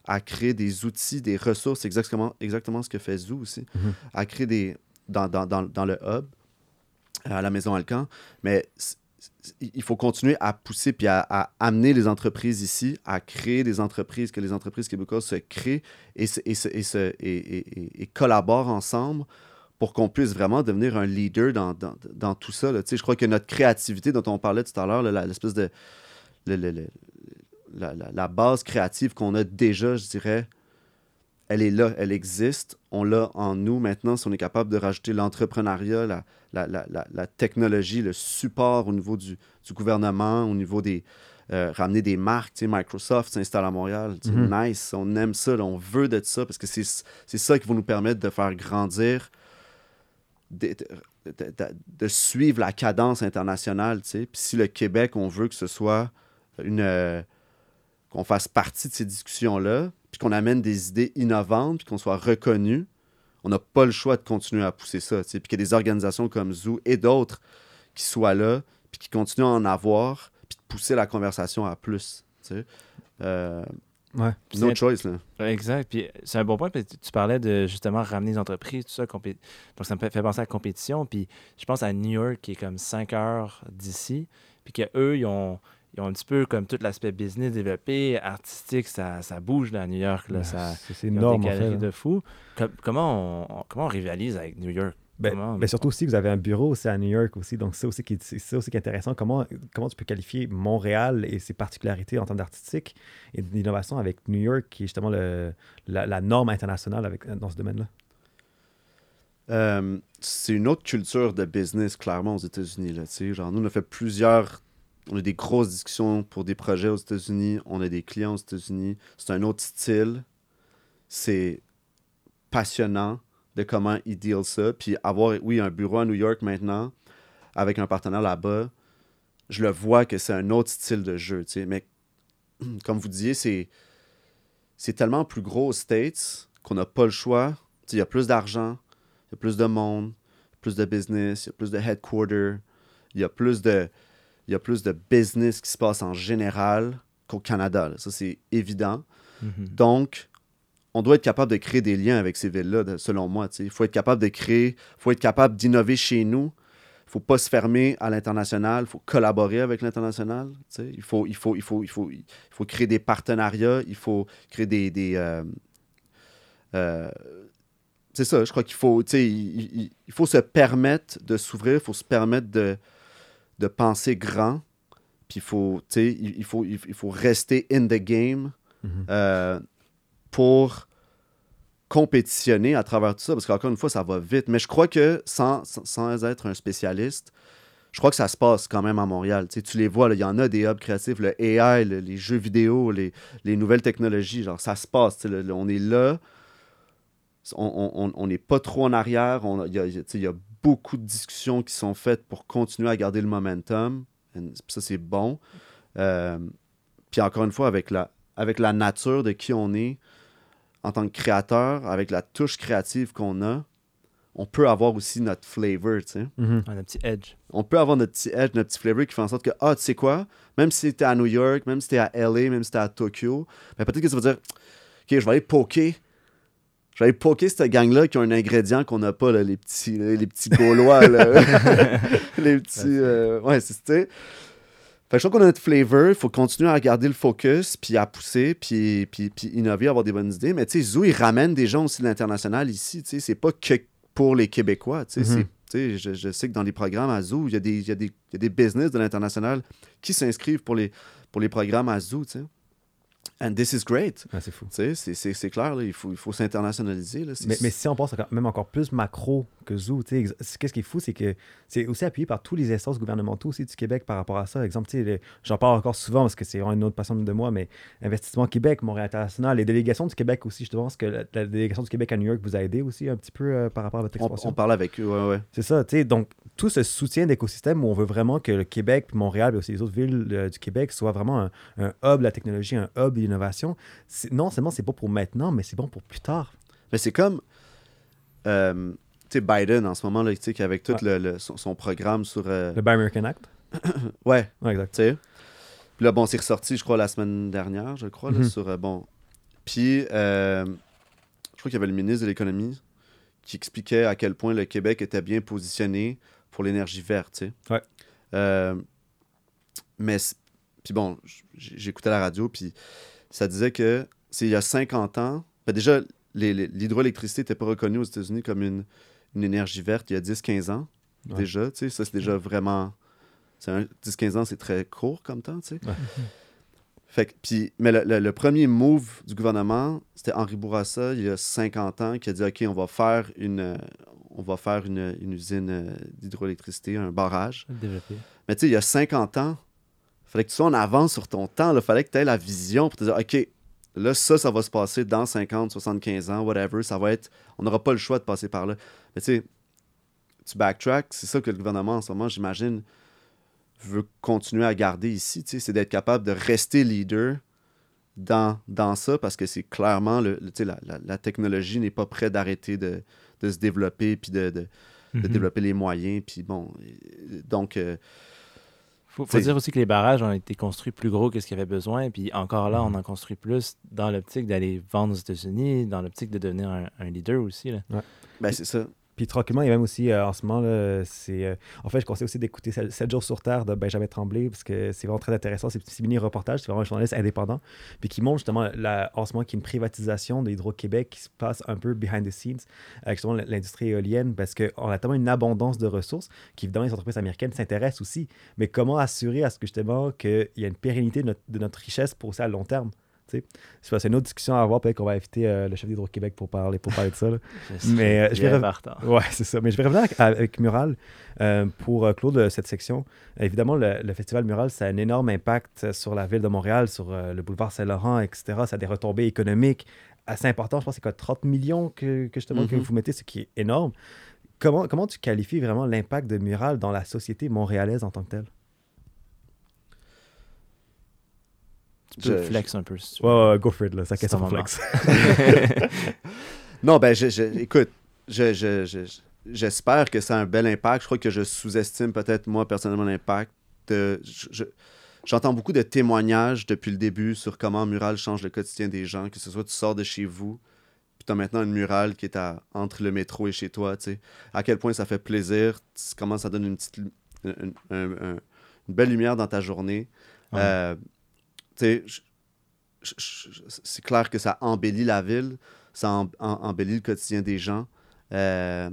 à créer des outils, des ressources, exactement, exactement ce que fait Zoo aussi, Mhm. à créer des. dans, dans, dans, dans le hub, à la maison Alcan. Mais il faut continuer à pousser puis à, amener les entreprises ici, à créer des entreprises, que les entreprises québécoises se créent et, se- et, et, collaborent ensemble pour qu'on puisse vraiment devenir un leader dans, tout ça. Je crois que notre créativité dont on parlait tout à l'heure, l'espèce de... la- la base créative qu'on a déjà, je dirais, elle est là, elle existe. On l'a en nous maintenant. Si on est capable de rajouter l'entrepreneuriat, la, la, la, la- technologie, le support au niveau du, du gouvernement, au niveau des. euh, ramener des marques, tu sais, Microsoft s'installe à Montréal. tu sais, Mhm. Nice, on aime ça, là, on veut de ça parce que c'est c'est ça qui va nous permettre de faire grandir, de, de- de- de- de suivre la cadence internationale. tu sais. Puis si le Québec, on veut que ce soit une. euh, qu'on fasse partie de ces discussions-là, puis qu'on amène des idées innovantes, puis qu'on soit reconnu, on n'a pas le choix de continuer à pousser ça. tu sais. Puis qu'il y ait des organisations comme Zoo et d'autres qui soient là, puis qui continuent à en avoir, puis de pousser la conversation à plus. tu sais. Euh, Ouais. no choice, là. Exact. Puis c'est un bon point. parce que tu parlais de justement ramener les entreprises, tout ça. compé- Donc ça me fait penser à la compétition. Puis je pense à New York qui est comme 5 heures d'ici. Puis qu'eux, ils ont, ils ont un petit peu comme tout l'aspect business développé, artistique, ça, ça bouge là, à New York. Là, Ben, ça, c'est- énorme, des en fait. galeries hein. de fous. Com- comment, on, on- comment on rivalise avec New York? Ben, Comment- ben surtout aussi, vous avez un bureau aussi à New York aussi, donc c'est aussi qui, c'est ça aussi qui est intéressant. Comment, comment tu peux qualifier Montréal et ses particularités en termes d'artistique et d'innovation avec New York, qui est justement le, la, la norme internationale avec, dans ce domaine-là? Euh, c'est une autre culture de business, clairement, aux États-Unis. Là, tu sais. genre, nous, on a fait plusieurs. On a des grosses discussions pour des projets aux États-Unis. On a des clients aux États-Unis. C'est un autre style. C'est passionnant de comment ils deal ça. Puis avoir, oui, un bureau à New York maintenant, avec un partenaire là-bas, je le vois que c'est un autre style de jeu. Mais *clears throat* comme vous disiez, c'est, c'est tellement plus gros aux States qu'on n'a pas le choix. Il y a plus d'argent, il y a plus de monde, plus de business, il y a plus de headquarter, il y a plus de, il y a plus de business qui se passe en général qu'au Canada. là. Ça, c'est évident. Mhm. Donc, on doit être capable de créer des liens avec ces villes-là, selon moi. Il faut être capable de créer, il faut être capable d'innover chez nous. Il ne faut pas se fermer à l'international, il faut collaborer avec l'international. Il faut, il, faut, il, faut, il, faut, il faut créer des partenariats, il faut créer des... des euh, euh, c'est ça, je crois qu'il faut, il faut se permettre de s'ouvrir, il faut se permettre de, de penser grand, puis il faut, il, il faut, il, faut rester in the game Mhm. euh, pour compétitionner à travers tout ça, parce qu'encore une fois, ça va vite. Mais je crois que sans, sans, être un spécialiste, je crois que ça se passe quand même à Montréal. Tu, sais, tu les vois, il y en a des hubs créatifs, le AI, le- les jeux vidéo, les, les nouvelles technologies, genre ça se passe. tu sais, le- le- on est là, on- on on n'est pas trop en arrière. Il y, y a beaucoup de discussions qui sont faites pour continuer à garder le momentum. And ça, c'est bon. Euh, puis encore une fois, avec la, avec la nature de qui on est en tant que créateur, avec la touche créative qu'on a, on peut avoir aussi notre flavor, tu sais Mhm. Un petit edge. on peut avoir notre petit edge, notre petit flavor qui fait en sorte que, ah, tu sais quoi, même si t'es à New York, même si t'es à LA, même si t'es à Tokyo, ben peut-être que tu vas dire, OK, je vais aller poker. Je vais aller poker cette gang-là qui ont un ingrédient qu'on n'a pas, là, les petits, les petits Gaulois, là. *laughs* *laughs* les petits. euh, ouais, sais. Fait que je trouve qu'on a notre flavor, il faut continuer à garder le focus, puis à pousser, puis, puis, puis innover, avoir des bonnes idées. Mais tu sais, Zoo, il ramène des gens aussi de l'international ici, tu sais, c'est pas que pour les Québécois, tu sais, Mhm. tu sais, je, je sais que dans les programmes à Zoo, il y a des, il y a des, il y a des business de l'international qui s'inscrivent pour les, pour les programmes à Zoo, tu sais. And this is great. Ouais, c'est fou. Tu sais, c'est- c'est c'est clair, là, il faut, il faut s'internationaliser. Mais, mais si on pense encore- même encore plus macro que Zoo, tu sais, ex- qu'est-ce qui est fou, c'est que c'est aussi appuyé par tous les instances gouvernementaux aussi du Québec par rapport à ça. Exemple, tu sais, le- j'en parle encore souvent parce que c'est une autre passion de moi, mais Investissement Québec, Montréal International, les délégations du Québec aussi, je pense que la, la délégation du Québec à New York vous a aidé aussi un petit peu euh, par rapport à votre on, expansion. on parle avec eux, ouais, ouais. C'est ça, tu sais. Donc, tout ce soutien d'écosystème où on veut vraiment que le Québec, Montréal, mais aussi les autres villes euh, du Québec soient vraiment un, un hub de la technologie, un hub de l'innovation. Non seulement c'est pas pour maintenant, mais c'est bon pour plus tard. Mais c'est comme euh, tu sais, Biden en ce moment, là, qu'avec tout Ouais. le, le- son, son programme sur. euh, Le Buy American Act. *coughs* Ouais, Ouais, exact. tu sais. Puis là, bon, c'est ressorti, je crois, la semaine dernière, je crois, là, Mhm. sur. euh, bon. Puis, euh, je crois qu'il y avait le ministre de l'Économie qui expliquait à quel point le Québec était bien positionné pour l'énergie verte, tu sais. Ouais. Euh, mais, puis bon, j'écoutais la radio, puis ça disait que c'est il y a 50 ans, ben déjà, l'hydroélectricité n'était pas reconnue aux États-Unis comme une, une énergie verte il y a 10-15 ans, Ouais. déjà, tu sais. Ça, c'est déjà vraiment. c'est un- 10-15 ans, c'est très court comme temps, tu sais. Ouais. *laughs* Fait que, mais le, le- le premier move du gouvernement, c'était Henri Bourassa, il y a 50 ans, qui a dit OK, on va faire une, on va faire une, une usine euh, d'hydroélectricité, un barrage. Mais tu sais, il y a 50 ans, fallait que tu sois en avance sur ton temps. Il fallait que tu aies la vision pour te dire OK, là, ça, ça va se passer dans 50, 75 ans, whatever. Ça va être. On n'aura pas le choix de passer par là. Mais tu sais, tu backtrack, c'est ça que le gouvernement en ce moment, j'imagine, veut continuer à garder ici. tu sais, C'est d'être capable de rester leader dans, dans ça parce que c'est clairement, le, le- tu sais, la, la- la technologie n'est pas prête d'arrêter de, de se développer puis de, de- de Mhm. développer les moyens. Puis bon, donc. euh, faut, faut dire aussi que les barrages ont été construits plus gros que ce qu'il y avait besoin. Puis encore là, on en construit plus dans l'optique d'aller vendre aux États-Unis, dans l'optique de devenir un, un leader aussi. Là. ben, c'est ça. Puis tranquillement, il y a même aussi, euh, en ce moment, c'est... euh, en fait, je conseille aussi d'écouter 7 jours sur Terre de Benjamin Tremblay, parce que c'est vraiment très intéressant. C'est c'est mini-reportage, c'est vraiment un journaliste indépendant, puis qui montre justement, en ce moment, qu'il y a une privatisation de l'Hydro-Québec qui se passe un peu behind the scenes avec justement l'industrie éolienne, parce qu'on a tellement une abondance de ressources qu'évidemment, les entreprises américaines s'intéressent aussi. Mais comment assurer à ce que justement, qu'il y a une pérennité de notre, de notre richesse pour aussi à long terme? C'est une autre discussion à avoir. Peut-être qu'on va inviter euh, le chef d'Hydro-Québec pour parler, pour parler de ça. là. *laughs* Mais, euh, je vais rev-. Ouais, c'est ça. Mais je vais revenir avec, avec Mural euh, pour euh, clore cette section. Évidemment, le, le festival Mural, ça a un énorme impact sur la ville de Montréal, sur euh, le boulevard Saint-Laurent, etc. Ça a des retombées économiques assez importantes. Je pense que c'est quoi, 30 millions que, que justement que Mhm. vous mettez, ce qui est énorme. Comment, comment tu qualifies vraiment l'impact de Mural dans la société montréalaise en tant que telle? Tu peux Je- flex un peu. Si tu Ouais, veux. ouais, go for it, là. Ça question ton flex. *laughs* Non, ben, je, je- écoute, je, je- je- j'espère que ça a un bel impact. Je crois que je sous-estime peut-être, moi, personnellement, l'impact. j'entends beaucoup de témoignages depuis le début sur comment Mural change le quotidien des gens, que ce soit tu sors de chez vous, puis tu as maintenant une murale qui est à, entre le métro et chez toi, tu sais. À quel point ça fait plaisir, comment ça donne une petite une, un- un- une belle lumière dans ta journée. Ouais. Euh, c'est clair que ça embellit la ville, ça em- em- embellit le quotidien des gens. Euh,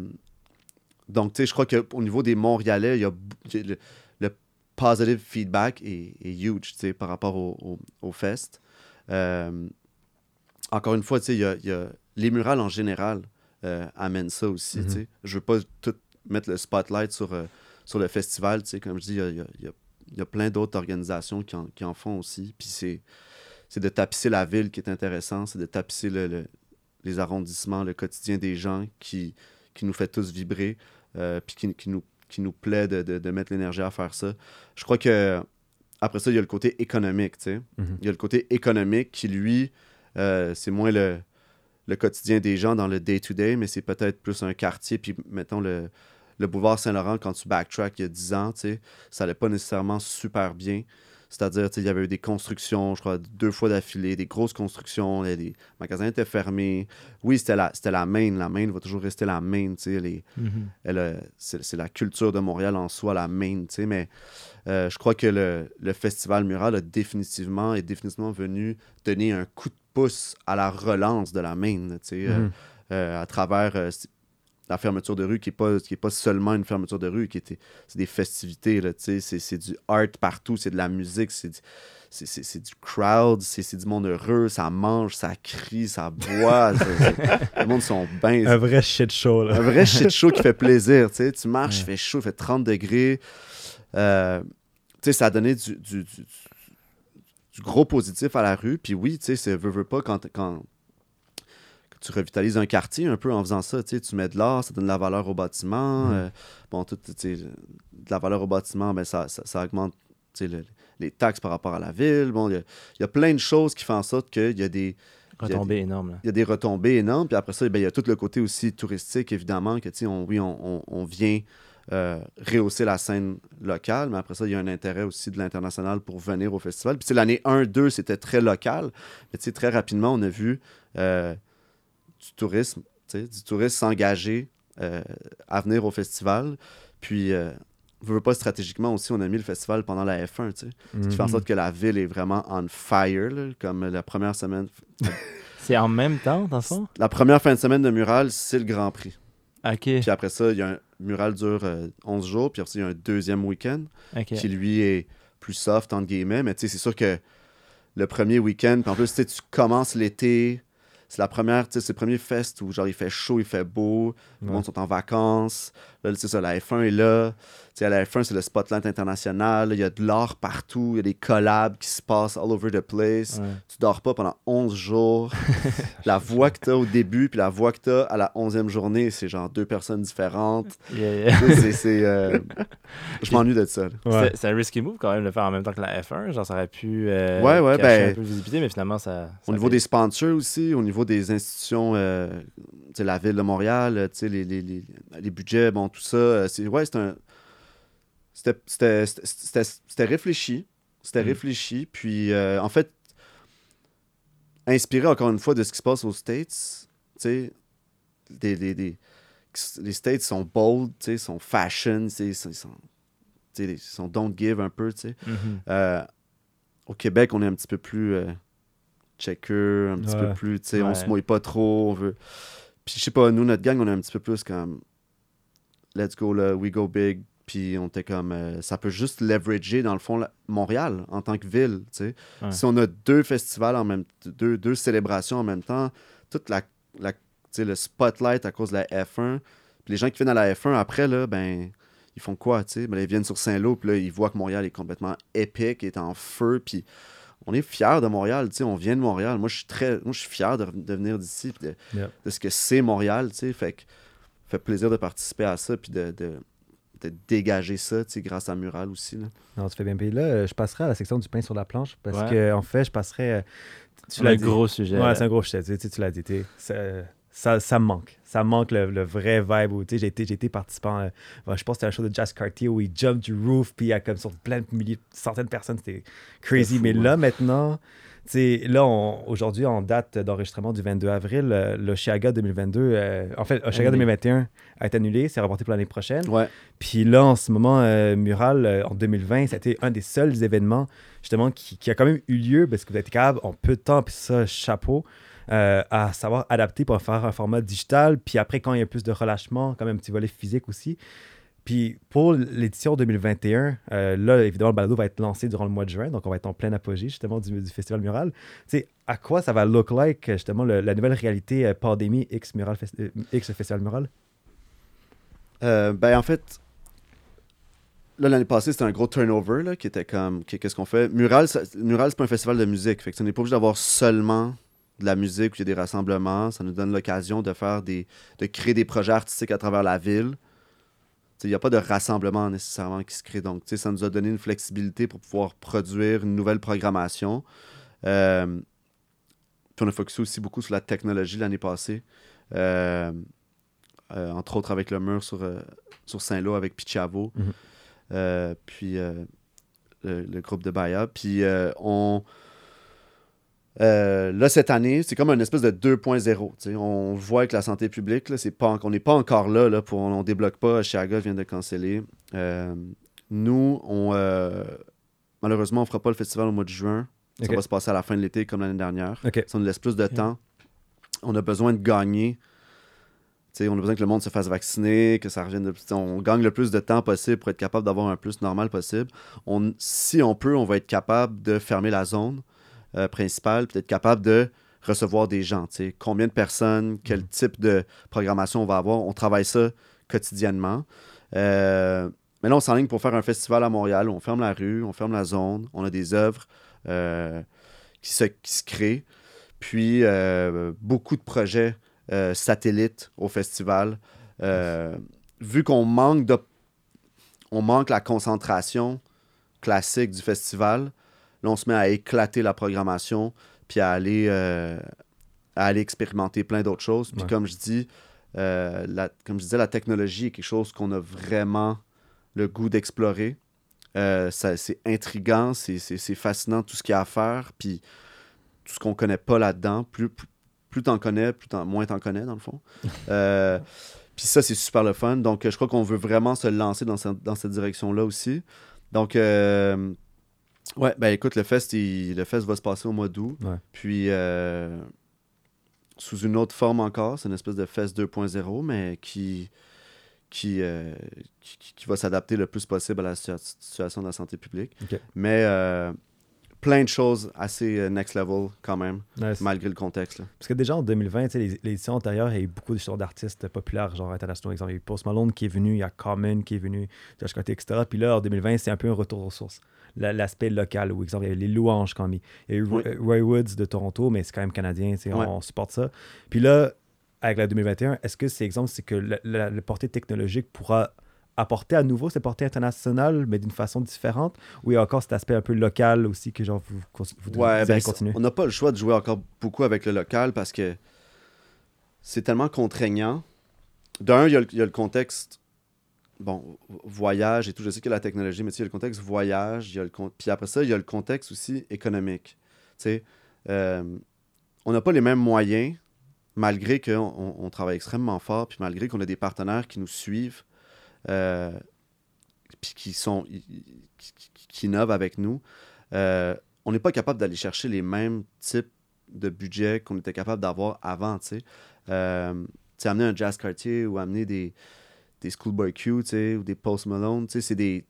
donc, tu sais, je crois qu'au niveau des Montréalais, il y a, le, le positive feedback est, est huge, tu sais, par rapport au, au, au fest. Euh, encore une fois, tu sais, il y a, il y a- les murales en général euh, amènent ça aussi, tu sais. Je veux pas tout mettre le spotlight sur, sur le festival. Tu sais, comme je dis, il y a, il y a- il y a- il y a plein d'autres organisations qui en, qui en font aussi. Puis c'est, c'est de tapisser la ville qui est intéressant, c'est de tapisser le- le- les arrondissements, le quotidien des gens qui, qui nous fait tous vibrer, euh, puis qui, qui nous, qui nous plaît de, de- de mettre l'énergie à faire ça. Je crois que après ça, il y a le côté économique, tu sais. Mhm. Il y a le côté économique qui, lui, euh, c'est moins le, le quotidien des gens dans le day-to-day, mais c'est peut-être plus un quartier. Puis, mettons, le, le boulevard Saint-Laurent, quand tu backtrack il y a 10 ans, ça allait pas nécessairement super bien. C'est-à-dire, il y avait eu des constructions, je crois, deux fois d'affilée, des grosses constructions, les, les magasins étaient fermés. Oui, c'était la, c'était la main. La main va toujours rester la main, tu sais. les- Mhm. elle, euh, c'est c'est la culture de Montréal en soi, la main, tu sais, mais euh, je crois que le, le festival mural a définitivement, est définitivement venu donner un coup de pouce à la relance de la main, tu sais, euh, Mhm. euh, à travers la fermeture de rue qui n'est pas, qui est pas seulement une fermeture de rue, qui était, c'est des festivités, là, tu sais, c'est, c'est du art partout, c'est de la musique, c'est du, c'est, c'est- c'est du crowd, c'est, c'est du monde heureux, ça mange, ça crie, ça boit, *laughs* c'est- le monde sont bien, Un vrai shit show, là. un vrai shit show qui fait plaisir. Tu, sais. tu marches, Ouais. il fait chaud, il fait 30 degrés. Euh, tu sais, ça a donné du, du- du- du gros positif à la rue. Puis oui, tu sais, c'est veux, veux pas quand tu revitalises un quartier un peu en faisant ça. Tu sais, tu mets de l'art, ça donne de la valeur au bâtiment. Mhm. Euh, bon, tout, tu sais, de la valeur au bâtiment, ben, ça, ça, ça augmente tu sais, le- les taxes par rapport à la ville. Bon, il y a, il y a plein de choses qui font en sorte qu'il y a des Retombée énorme. Là. il y a des retombées énormes. Puis après ça, ben, il y a tout le côté aussi touristique, évidemment, que, tu sais, on, oui, on, on- on vient euh, rehausser la scène locale, mais après ça, il y a un intérêt aussi de l'international pour venir au festival. Puis, l'année 1-2, c'était très local. Mais, très rapidement, on a vu euh, du tourisme, du tourisme s'engager euh, à venir au festival. Puis, euh, veut veut pas stratégiquement aussi, on a mis le festival pendant la F1, tu sais. Ce qui fait en Mhm. sorte que la ville est vraiment on fire, là, comme la première semaine. *laughs* C'est en même temps, dans fond? La première fin de semaine de mural, c'est le Grand Prix. OK. Puis après ça, il y a un mural dure euh, 11 jours, puis après ça, il y a un deuxième week-end qui, lui, est plus soft, entre guillemets. Mais tu sais, c'est sûr que le premier week-end, puis en plus, tu commences l'été, c'est la première, tu sais, c'est le premier fest où genre il fait chaud, il fait beau, le Ouais. monde sont en vacances. Là, c'est ça, la F1 est là. Tu sais, à la F1, c'est le spotlight international. Il y a de l'art partout, il y a des collabs qui se passent all over the place. Ouais. Tu dors pas pendant 11 jours. *laughs* la voix que tu as au début, puis la voix que tu as à la 11e journée, c'est genre deux personnes différentes. Yeah, yeah. Tu sais, c'est, c'est, euh, *laughs* Je m'ennuie de ça. Ouais. C'est un risky move quand même de le faire en même temps que la F1. Genre, ça aurait pu euh, Ouais, ouais, ben, un peu de visibilité, mais finalement, ça. ça Au niveau fait- des sponsors aussi, au niveau des institutions, euh, tu sais, la ville de Montréal, euh, tu sais, les, les, les, les budgets, bon, tout ça, euh, c'est, ouais, c'est un... C'était, c'était, c'était, c'était- c'était réfléchi. C'était Mm. réfléchi. Puis, euh, en fait, inspiré encore une fois de ce qui se passe aux States, tu sais, des, des, des- les States sont bold, tu sais, sont fashion, ils sont, ils sont, don't give un peu, tu sais. Mhm. Euh, au Québec, on est un petit peu plus euh, checker, un petit peu plus, tu sais, on se mouille pas trop, on veut. Puis je sais pas, nous, notre gang, on est un petit peu plus comme let's go là, we go big. Puis on était comme, euh, ça peut juste leverager dans le fond la- Montréal en tant que ville. Ouais. Si on a deux festivals en même deux, deux célébrations en même temps, toute la, la le spotlight à cause de la F1. Puis les gens qui viennent à la F1 après, là, ben, ils font quoi, tu sais? Ben, ils viennent sur Saint-Lô, puis là, ils voient que Montréal est complètement épique, est en feu, puis on est fiers de Montréal, tu sais, on vient de Montréal. Moi, je suis très, moi, je suis fier de, de venir d'ici, de, de ce que c'est Montréal, tu sais, fait que fait plaisir de participer à ça, puis de, de, de dégager ça, tu sais, grâce à Mural aussi, là. Non, tu fais bien. Puis là, euh, je passerai à la section du pain sur la planche parce Ouais. que, en fait, je passerai. euh, Tu C'est l'as un dit. gros sujet. Ouais, c'est un gros sujet. Tu, sais, tu l'as dit. Ça, ça, ça me manque. Ça me manque le, le vrai vibe où tu sais, j'ai été, j'ai été participant. euh, je pense que c'était un show de Jazz Cartier où il jump du roof, puis il y a comme sur plein de milliers, centaines de personnes. C'était crazy. fou, Mais ouais. là, maintenant, là, aujourd'hui, en date d'enregistrement du 22 avril, euh, l'Oshiaga 2022, euh, en fait, Oshiaga Annulé. 2021 a été annulé. C'est reporté pour l'année prochaine. Ouais. Puis là, en ce moment, euh, Mural, en 2020, c'était un des seuls événements, justement, qui, qui a quand même eu lieu, parce que vous êtes capable, en peu de temps, puis ça, chapeau, à savoir adapter pour faire un format digital. Puis après, quand il y a plus de relâchement, quand même un petit volet physique aussi. Puis pour l'édition 2021, euh, là, évidemment, le balado va être lancé durant le mois de juin, donc on va être en plein apogée, justement, du, Festival Mural. Tu sais, à quoi ça va look like, justement, la nouvelle réalité euh, pandémie X, Mural, euh, X Festival Mural? Ben, en fait, là, l'année passée, c'était un gros turnover, là, qui était comme, qu'est-ce qu'on fait? Mural, ça- c'est pas un festival de musique. Fait que on n'est pas obligé d'avoir seulement de la musique a des rassemblements. Ça nous donne l'occasion de faire des, de créer des projets artistiques à travers la ville. Il n'y a pas de rassemblement nécessairement qui se crée. Donc, tu sais, ça nous a donné une flexibilité pour pouvoir produire une nouvelle programmation. Euh, puis on a focusé aussi beaucoup sur la technologie l'année passée. Euh, euh, entre autres avec le mur sur, sur Saint-Lô avec Pichavo. Mhm. Puis le, le groupe de Baya. Puis on. Euh, là, cette année, c'est comme une espèce de 2.0. tu sais. On voit avec la santé publique, là, c'est pas, on n'est pas encore là, là pour, on ne débloque pas. Chiaga vient de canceller. Euh, nous, on, euh, malheureusement, on ne fera pas le festival au mois de juin. Ça va se passer à la fin de l'été comme l'année dernière. Ok. Ça nous laisse plus de temps. On a besoin de gagner. On a besoin que le monde se fasse vacciner, que ça revienne de... On gagne le plus de temps possible pour être capable d'avoir un plus normal possible. On, si on peut, on va être capable de fermer la zone euh, principale, peut-être capable de recevoir des gens. Combien de personnes, quel type de programmation on va avoir. On travaille ça quotidiennement. Euh, mais là, on s'enligne pour faire un festival à Montréal. où On ferme la rue, on ferme la zone, on a des œuvres euh, qui, se, qui se créent. Puis, euh, beaucoup de projets satellites au festival. Vu qu'on manque de... On manque la concentration classique du festival, là, on se met à éclater la programmation, puis à aller, euh, à aller expérimenter plein d'autres choses. Puis Ouais. comme je dis, euh, la, comme je disais, la technologie est quelque chose qu'on a vraiment le goût d'explorer. Euh, c'est intriguant, c'est, fascinant tout ce qu'il y a à faire, puis tout ce qu'on connaît pas là-dedans. Plus, plus, plus t'en connais, plus t'en- moins t'en connais, dans le fond. *laughs* Euh, puis ça, c'est super le fun. Donc, je crois qu'on veut vraiment se lancer dans, ce- dans cette direction-là aussi. Donc, euh, ouais, ben écoute, le fest, il- le fest va se passer au mois d'août. Ouais. Puis, euh, sous une autre forme encore, c'est une espèce de fest 2.0, mais qui, qui, euh, qui, qui- qui va s'adapter le plus possible à la situa- situation de la santé publique. Mais euh, plein de choses assez euh, next level quand même, malgré le contexte. là. Parce que déjà en 2020, tu sais, les- l'édition antérieure, il y a eu beaucoup d'artistes populaires, genre internationaux. Exemple, il y a eu Post Malone qui est venu, il y a Common qui est venu, Josh etc. Puis là, en 2020, c'est un peu un retour aux sources. La- L'aspect local, où, exemple, il y a eu les louanges quand même. Il y a eu Oui. Roy- Woods de Toronto, mais c'est quand même canadien, Ouais. on, on supporte ça. Puis là, avec la 2021, est-ce que c'est exemple, c'est que la, la- la portée technologique pourra apporter à nouveau cette portée internationale, mais d'une façon différente, ou il y a encore cet aspect un peu local aussi que genre vous, vous, vous Ouais, ben, continuer? on n'a pas le choix de jouer encore beaucoup avec le local parce que c'est tellement contraignant. D'un, il y, a le- il y a le contexte, bon, voyage et tout. Je sais qu'il y a la technologie, mais tu sais, il y a le contexte voyage. il y a le con- Puis après ça, il y a le contexte aussi économique. Tu sais, euh, on n'a pas les mêmes moyens, malgré qu'on on, on travaille extrêmement fort, puis malgré qu'on a des partenaires qui nous suivent, euh, puis qui sont qui, innovent avec nous. Euh, on n'est pas capable d'aller chercher les mêmes types de budgets qu'on était capable d'avoir avant, tu sais. Euh, amener un Jazz Cartier ou amener des, des Schoolboy Q, tu sais, ou des Post Malone, tu sais, c'est des,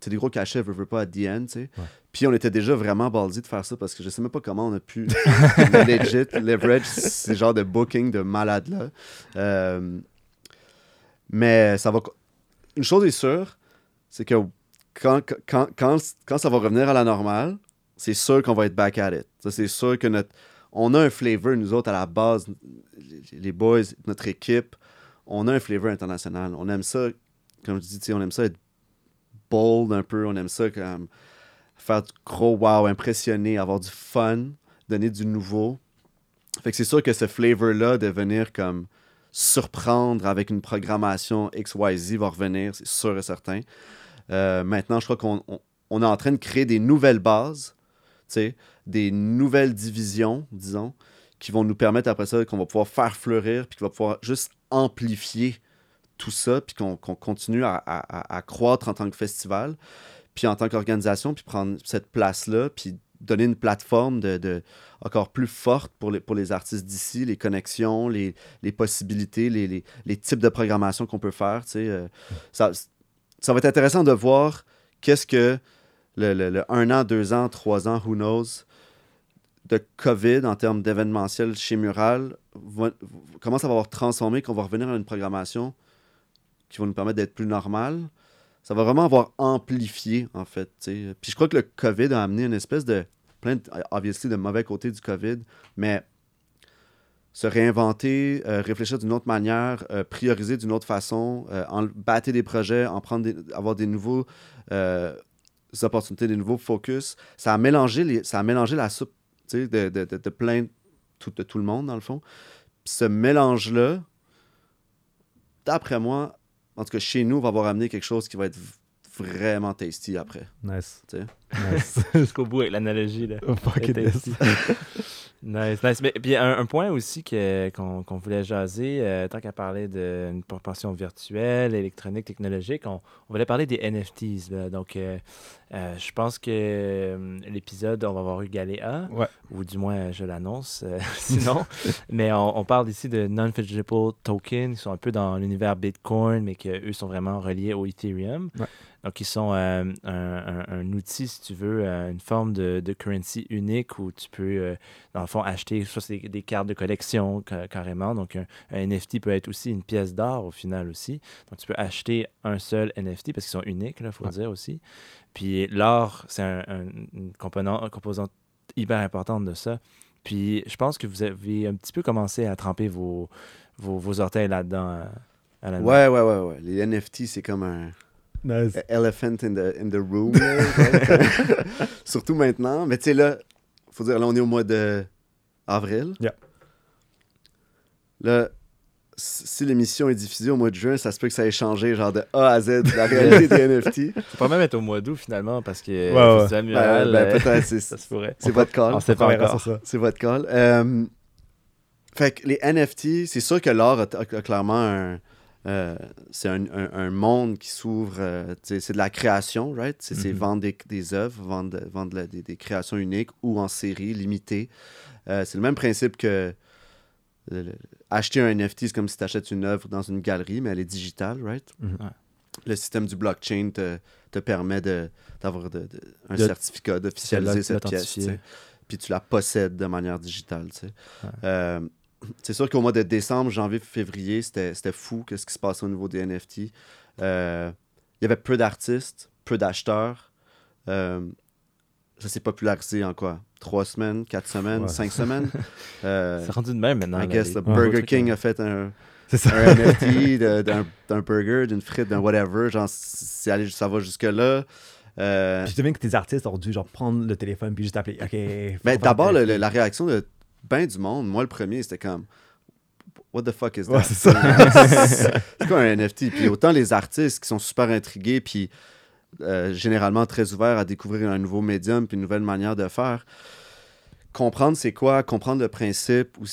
c'est des gros cachets, veux, veux pas, à the end, tu sais. Ouais. Puis on était déjà vraiment ballsy de faire ça parce que je sais même pas comment on a pu le *laughs* *laughs* legit leverage ces genres de booking de malades-là. Euh, mais ça va... Une chose est sûre, c'est que quand, quand, quand, ça va revenir à la normale, c'est sûr qu'on va être back at it. C'est sûr que notre... On a un flavor, nous autres, à la base, les- boys, notre équipe, on a un flavor international. On aime ça, comme je dis, on aime ça être bold un peu, on aime ça comme faire du gros wow, impressionner, avoir du fun, donner du nouveau. Fait que c'est sûr que ce flavor-là de venir comme surprendre avec une programmation XYZ va revenir, c'est sûr et certain. Euh, maintenant, je crois qu'on on, on est en train de créer des nouvelles bases, des nouvelles divisions, disons, qui vont nous permettre après ça, qu'on va pouvoir faire fleurir, puis qu'on va pouvoir juste amplifier tout ça, puis qu'on continue à- à croître en tant que festival, puis en tant qu'organisation, puis prendre cette place-là, puis donner une plateforme de, encore plus forte pour les, artistes d'ici, les connexions, les, possibilités, les, types de programmation qu'on peut faire. tu euh, ça, va être intéressant de voir qu'est-ce que le, le- un an, deux ans, trois ans, who knows, de COVID en termes d'événementiel chez Mural, va- comment ça va avoir transformé, qu'on va revenir à une programmation qui va nous permettre d'être plus normal. Ça va vraiment avoir amplifié, en fait. Puis je crois que le COVID a amené une espèce de, plein de, obviously, de mauvais côtés du COVID, mais se réinventer, euh, réfléchir d'une autre manière, euh, prioriser d'une autre façon, euh, en, battre des projets, en prendre avoir des nouveaux opportunités, des nouveaux focus. Ça a mélangé, les, ça a mélangé la soupe de, de plein tout, de tout le monde, dans le fond. Puis ce mélange-là, d'après moi, en tout cas chez nous, va avoir amené quelque chose qui va être vraiment tasty après. Nice. Tu sais. Nice. *laughs* Jusqu'au bout avec l'analogie. là. Oh, fuck it C'était is. ici. *laughs* nice, nice. Mais puis un, un point aussi que- qu'on qu'on voulait jaser, euh, tant qu'à parler d'une proportion virtuelle, électronique, technologique, on, on voulait parler des NFTs. là. Donc, euh, euh, je pense que euh, l'épisode, on va avoir eu Galéa, Ouais. ou du moins, je l'annonce, euh, *laughs* sinon. mais on, on parle ici de non-fungible tokens, qui sont un peu dans l'univers Bitcoin, mais qu'eux sont vraiment reliés au Ethereum. Ouais. Donc, ils sont euh, un, un- un outil, si tu veux, euh, une forme de, de currency unique où tu peux, euh, dans le fond, acheter soit des, des cartes de collection ca- carrément. Donc, un, un NFT peut être aussi une pièce d'art au final aussi. Donc, tu peux acheter un seul NFT parce qu'ils sont uniques, il faut dire aussi. Puis, l'art, c'est un, un- une, composante, hyper importante de ça. Puis, je pense que vous avez un petit peu commencé à tremper vos, vos, vos orteils là-dedans. à la Ouais, ouais, ouais, ouais. Les NFT, c'est comme un Nice. elephant in the, in the room. là, ouais. *laughs* Surtout maintenant. Mais tu sais, là, faut dire, là, on est au mois de avril. Yeah. Là, si si l'émission est diffusée au mois de juin, ça se peut que ça ait changé, genre de A à Z, la réalité des NFT. Ça pourrait même être au mois d'août finalement parce que Ouais, ouais. Ben, Mural, ben, euh, peut-être, c'est- *laughs* ça se pourrait. c'est votre call. On sait pas encore. sur ça. C'est votre call. Euh, fait que les NFT, c'est sûr que l'art a, a- a clairement un. Euh, c'est un, un- un monde qui s'ouvre. euh, c'est de la création, right? C'est c'est Mhm. vendre des, des œuvres, vendre, vendre la- des, des créations uniques ou en série, limitées. Euh, c'est le même principe que. le- le- acheter un NFT, c'est comme si tu achètes une œuvre dans une galerie, mais elle est digitale, right? Mhm. Ouais. Le système du blockchain te, te permet de- d'avoir de, de- un De- certificat, d'officialiser cette pièce. puis tu la possèdes de manière digitale. tu sais. Ouais. C'est sûr qu'au mois de décembre, janvier, février, c'était c'était fou qu'est-ce qui se passait au niveau des NFT. Euh, il y avait peu d'artistes, peu d'acheteurs. Euh, ça s'est popularisé en quoi? Trois semaines, quatre semaines, Ouais. cinq semaines? *laughs* Euh, C'est rendu de même maintenant. I guess les- Burger King a fait un, C'est ça. un NFT d'un d'un burger, d'une frite, d'un whatever. Genre, allé- ça va jusque-là. Euh, Puis je devine que tes artistes ont dû genre prendre le téléphone puis juste appeler. OK. Ben, d'abord, la réaction de ben du monde, moi le premier, c'était comme What the fuck is that? Ouais, c'est ça. *laughs* c'est quoi un NFT? Puis autant les artistes qui sont super intrigués, puis euh, généralement très ouverts à découvrir un nouveau médium, puis une nouvelle manière de faire, comprendre c'est quoi, comprendre le principe, ou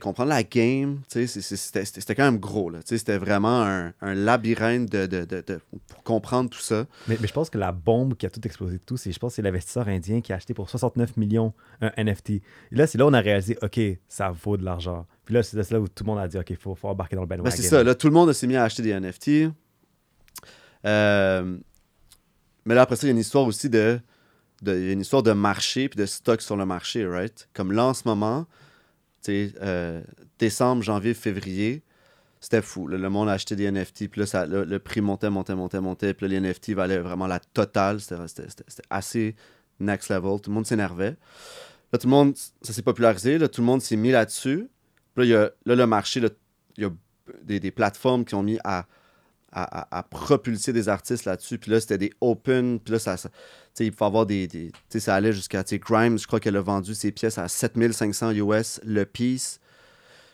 comprendre la game, c'était quand même gros. C'était vraiment un, un labyrinthe de, de- de- de- pour comprendre tout ça. Mais, mais je pense que la bombe qui a tout explosé de tout, c'est je pense c'est l'investisseur indien qui a acheté pour 69 millions un NFT. Et là, c'est là où on a réalisé, OK, ça vaut de l'argent. Puis là, c'est là où tout le monde a dit, OK, il faut, faut embarquer dans le Ben, bandwagon. c'est ça, là, tout le monde s'est mis à acheter des NFT. Euh, mais là, après ça, il y a une histoire aussi de, de, il y a une histoire de marché puis de stock sur le marché, right? Comme là, en ce moment, euh, décembre, janvier, février, c'était fou. le monde a acheté des NFT, puis là, le, prix montait, montait, montait, montait, puis là, les NFT valaient vraiment la totale. C'était assez next level. Tout le monde s'énervait. Là, tout le monde, ça s'est popularisé. Là, tout le monde s'est mis là-dessus. Puis Là, là, le marché, il y a des plateformes qui ont mis à, à, propulser des artistes là-dessus. Puis là, c'était des open. Puis là, ça, ça- tu sais, il faut avoir des. des- tu sais, ça allait jusqu'à. tu sais, Grimes, je crois qu'elle a vendu ses pièces à 7500 US le piece.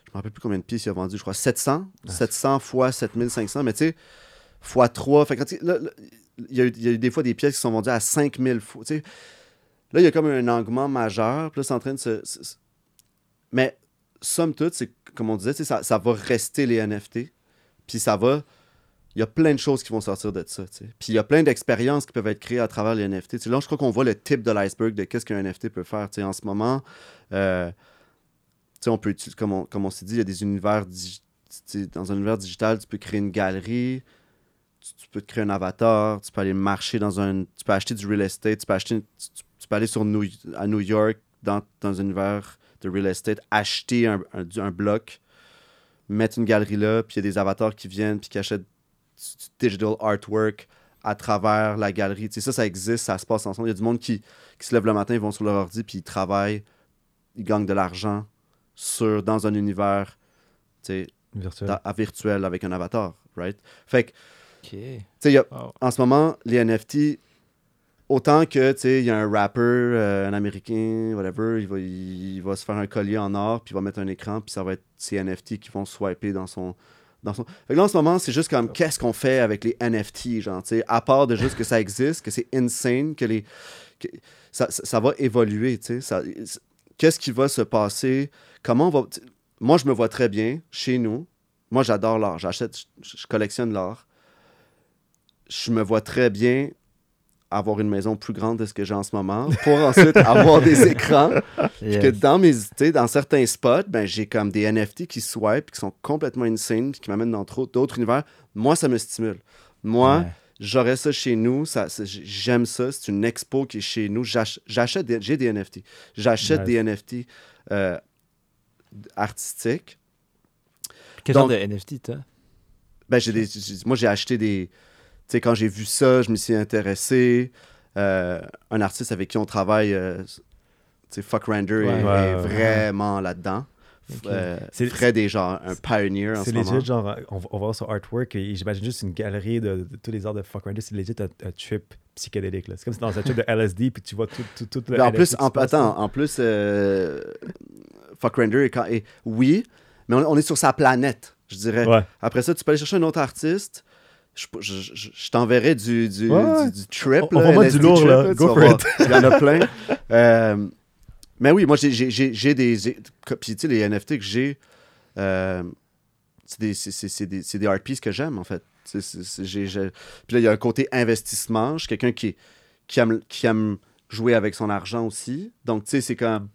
Je me rappelle plus combien de pièces il a vendu. Je crois 700. 700 fois 7500. Mais tu sais, fois 3. Fait là, là, il y, a eu, il y a eu des fois des pièces qui sont vendues à 5000 fois. tu sais. Là, il y a comme un engouement majeur. Puis là, c'est en train de se. se- se- Mais, somme toute, c'est comme on disait, ça va rester les NFT. Puis ça va. Il y a plein de choses qui vont sortir de ça. Puis il y a plein d'expériences qui peuvent être créées à travers les NFT. Là, je crois qu'on voit le type de l'iceberg de qu'est-ce qu'un NFT peut faire. En ce moment, euh, on peut, comme on, comme on s'est dit, il y a des univers. dans un univers digital, tu peux créer une galerie, tu, peux te créer un avatar, tu peux aller marcher dans un. Tu peux acheter du real estate, tu peux, acheter, tu, peux aller sur New, à New York dans, dans un univers de real estate, acheter un, un bloc, mettre une galerie là, puis il y a des avatars qui viennent, puis qui achètent du, digital artwork à travers la galerie. Tu sais, ça, ça existe, ça se passe ensemble. Il y a du monde qui, qui se lève le matin, ils vont sur leur ordi, puis ils travaillent, ils gagnent de l'argent sur, dans un univers tu sais, Virtuel. à virtuel avec un avatar, right? Fait que, tu sais, il y a- Wow. en ce moment, les NFT, autant que, tu sais, il y a un rapper, euh, un Américain, whatever, il va, il, va se faire un collier en or, puis il va mettre un écran, puis ça va être ces NFT qui vont swiper dans son... Dans là, en ce moment, c'est juste comme, qu'est-ce qu'on fait avec les NFT, genre, tu sais, à part de juste que ça existe, que c'est insane, que les... que ça, ça, va évoluer, tu sais, Qu'est-ce qui va se passer? Comment on va... Moi, je me vois très bien, chez nous, moi, j'adore l'art, j'achète, je, je collectionne l'art. Je me vois très bien avoir une maison plus grande de ce que j'ai en ce moment pour ensuite *laughs* avoir des écrans. Puis que Yes. dans mes dans certains spots, ben, j'ai comme des NFT qui swipe, qui sont complètement insane, puis qui m'amènent dans trop- d'autres univers. Moi, ça me stimule. Moi, Ouais. j'aurais ça chez nous. Ça, j'aime ça. C'est une expo qui est chez nous. J'ach- J'achète des, j'ai des NFT. J'achète Nice. des NFT euh, artistiques. Quel Donc- genre de NFT, toi? Ben, j'ai des, moi, j'ai acheté des. Sais, quand j'ai vu ça, je me suis intéressé. Euh, un artiste avec qui on travaille, euh, tu sais, Fuck Render, est, Ouais. est Ouais, ouais, ouais. vraiment là-dedans. Euh, C'est- Fred est genre un pioneer en C'est ce moment. legit, genre, on, va- on va voir sur Artwork et j'imagine juste une galerie de, de tous les arts de Fuck Rider. C'est legit un, un trip psychédélique. là. C'est comme si dans un trip de LSD puis tu vois tout, tout, tout le en plus, en, attends, en plus, euh, Fuck Render est, quand- est- oui, mais on, on est sur sa planète, je dirais. Après ça, tu peux aller chercher un autre artiste. Je, je- je- je t'enverrai du, du, Ouais. du, du trip. On- va LSD du lourd, trip, là. Go for it. *laughs* Il y en a plein. *laughs* Euh, mais oui, moi, j'ai- des. Puis, tu sais, les NFT que j'ai, euh, c'est des, c'est- c'est- c'est des, c'est des art pieces que j'aime, en fait. Puis là, il y a un côté investissement. Je suis quelqu'un qui, qui, aime, qui aime jouer avec son argent aussi. Donc, tu sais, c'est comme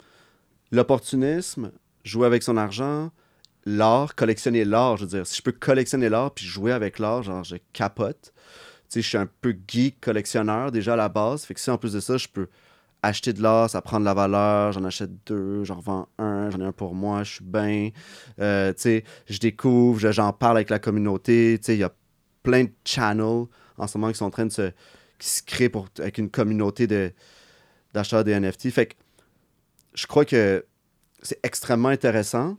l'opportunisme, jouer avec son argent, l'art, collectionner l'art. Je veux dire, si je peux collectionner l'art puis jouer avec l'art, genre, je capote. Tu sais, je suis un peu geek collectionneur déjà à la base. Fait que si en plus de ça, je peux acheter de l'art, ça prend de la valeur, j'en achète deux, j'en revends un, j'en ai un pour moi, je suis bien. Euh, tu sais, je découvre, je- j'en parle avec la communauté. Tu sais, il y a plein de channels en ce moment qui sont en train de se, qui se créent pour, avec une communauté de, d'acheteurs de NFT. Fait que je crois que c'est extrêmement intéressant.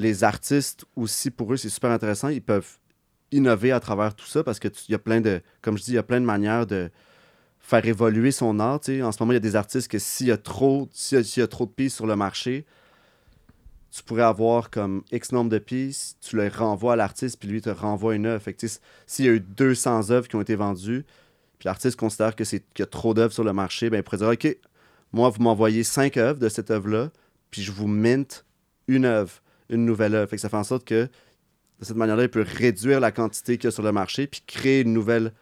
Les artistes aussi, pour eux, c'est super intéressant. Ils peuvent innover à travers tout ça parce que tu- il y a plein de, comme je dis, il y a plein de manières de faire évoluer son art. tu sais. En ce moment, il y a des artistes que s'il y a trop, s'il y y a trop de pistes sur le marché, tu pourrais avoir comme X nombre de pistes, tu les renvoies à l'artiste, puis lui te renvoie une œuvre. S'il y a eu 200 œuvres qui ont été vendues, puis l'artiste considère que c'est qu'il y a trop d'œuvres sur le marché, ben, il pourrait dire OK, moi, vous m'envoyez 5 œuvres de cette œuvre-là, puis je vous mint une œuvre, une nouvelle œuvre. Fait que ça fait en sorte que de cette manière-là, il peut réduire la quantité qu'il y a sur le marché, puis créer une nouvelle,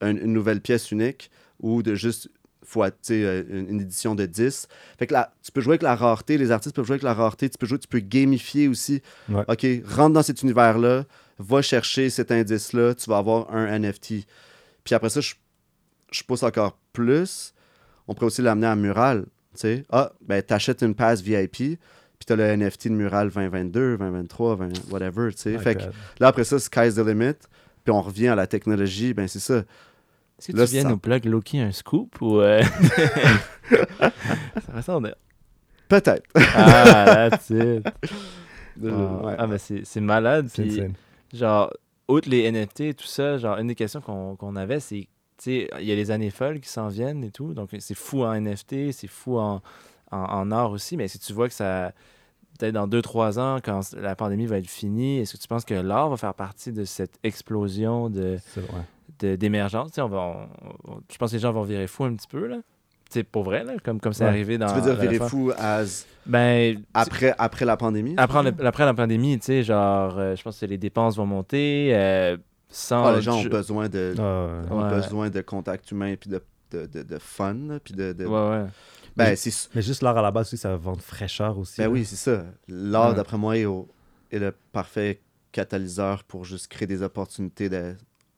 une, une nouvelle pièce unique ou de juste fois, euh, une, une édition de 10. Fait que là, tu peux jouer avec la rareté, les artistes peuvent jouer avec la rareté, tu peux jouer, tu peux gamifier aussi. Ouais. OK, rentre dans cet univers-là, va chercher cet indice-là, tu vas avoir un NFT. Puis après ça, je, je pousse encore plus. On pourrait aussi l'amener à Mural. Tu sais, ah, ben, t'achètes une passe VIP, puis t'as le NFT de Mural 2022, 2023, 20, whatever, tu sais. Fait que là, après ça, sky's the limit. Puis on revient à la technologie, ben c'est ça. Est-ce que Là, tu viens ça- nous plug Loki un scoop ou. euh, *laughs* *laughs* ça ressemble. Peut-être. Ah, that's it. *laughs* Ah, ouais. Ah, mais c'est c'est malade. C'est Puis, insane. genre, outre les NFT et tout ça, genre, une des questions qu'on qu'on avait, c'est, tu sais, il y a les années folles qui s'en viennent et tout. Donc, c'est fou en NFT, c'est fou en, en, en art aussi. Mais si tu vois que ça. Peut-être dans 2-3 ans, quand la pandémie va être finie, est-ce que tu penses que l'art va faire partie de cette explosion de, d'émergence? Tu sais, on va, on- on- je pense que les gens vont virer fou un petit peu, là. Tu sais, pour vrai, là, comme comme c'est Ouais. arrivé dans. Tu veux dire virer fou as Ben, après, après la pandémie? après, le- après la pandémie, tu sais, genre, euh, je pense que les dépenses vont monter. euh, sans. Ah, les gens ont je- besoin de, Ah, ouais. ont Ouais. besoin de contact humain puis de, de, de, de fun. là, Puis de, de- Ouais, ouais. Ben, Mais juste l'art à la base aussi, ça va vendre fraîcheur aussi. Ben là. oui, c'est ça. L'art, Ouais. d'après moi, est, au- est le parfait catalyseur pour juste créer des opportunités de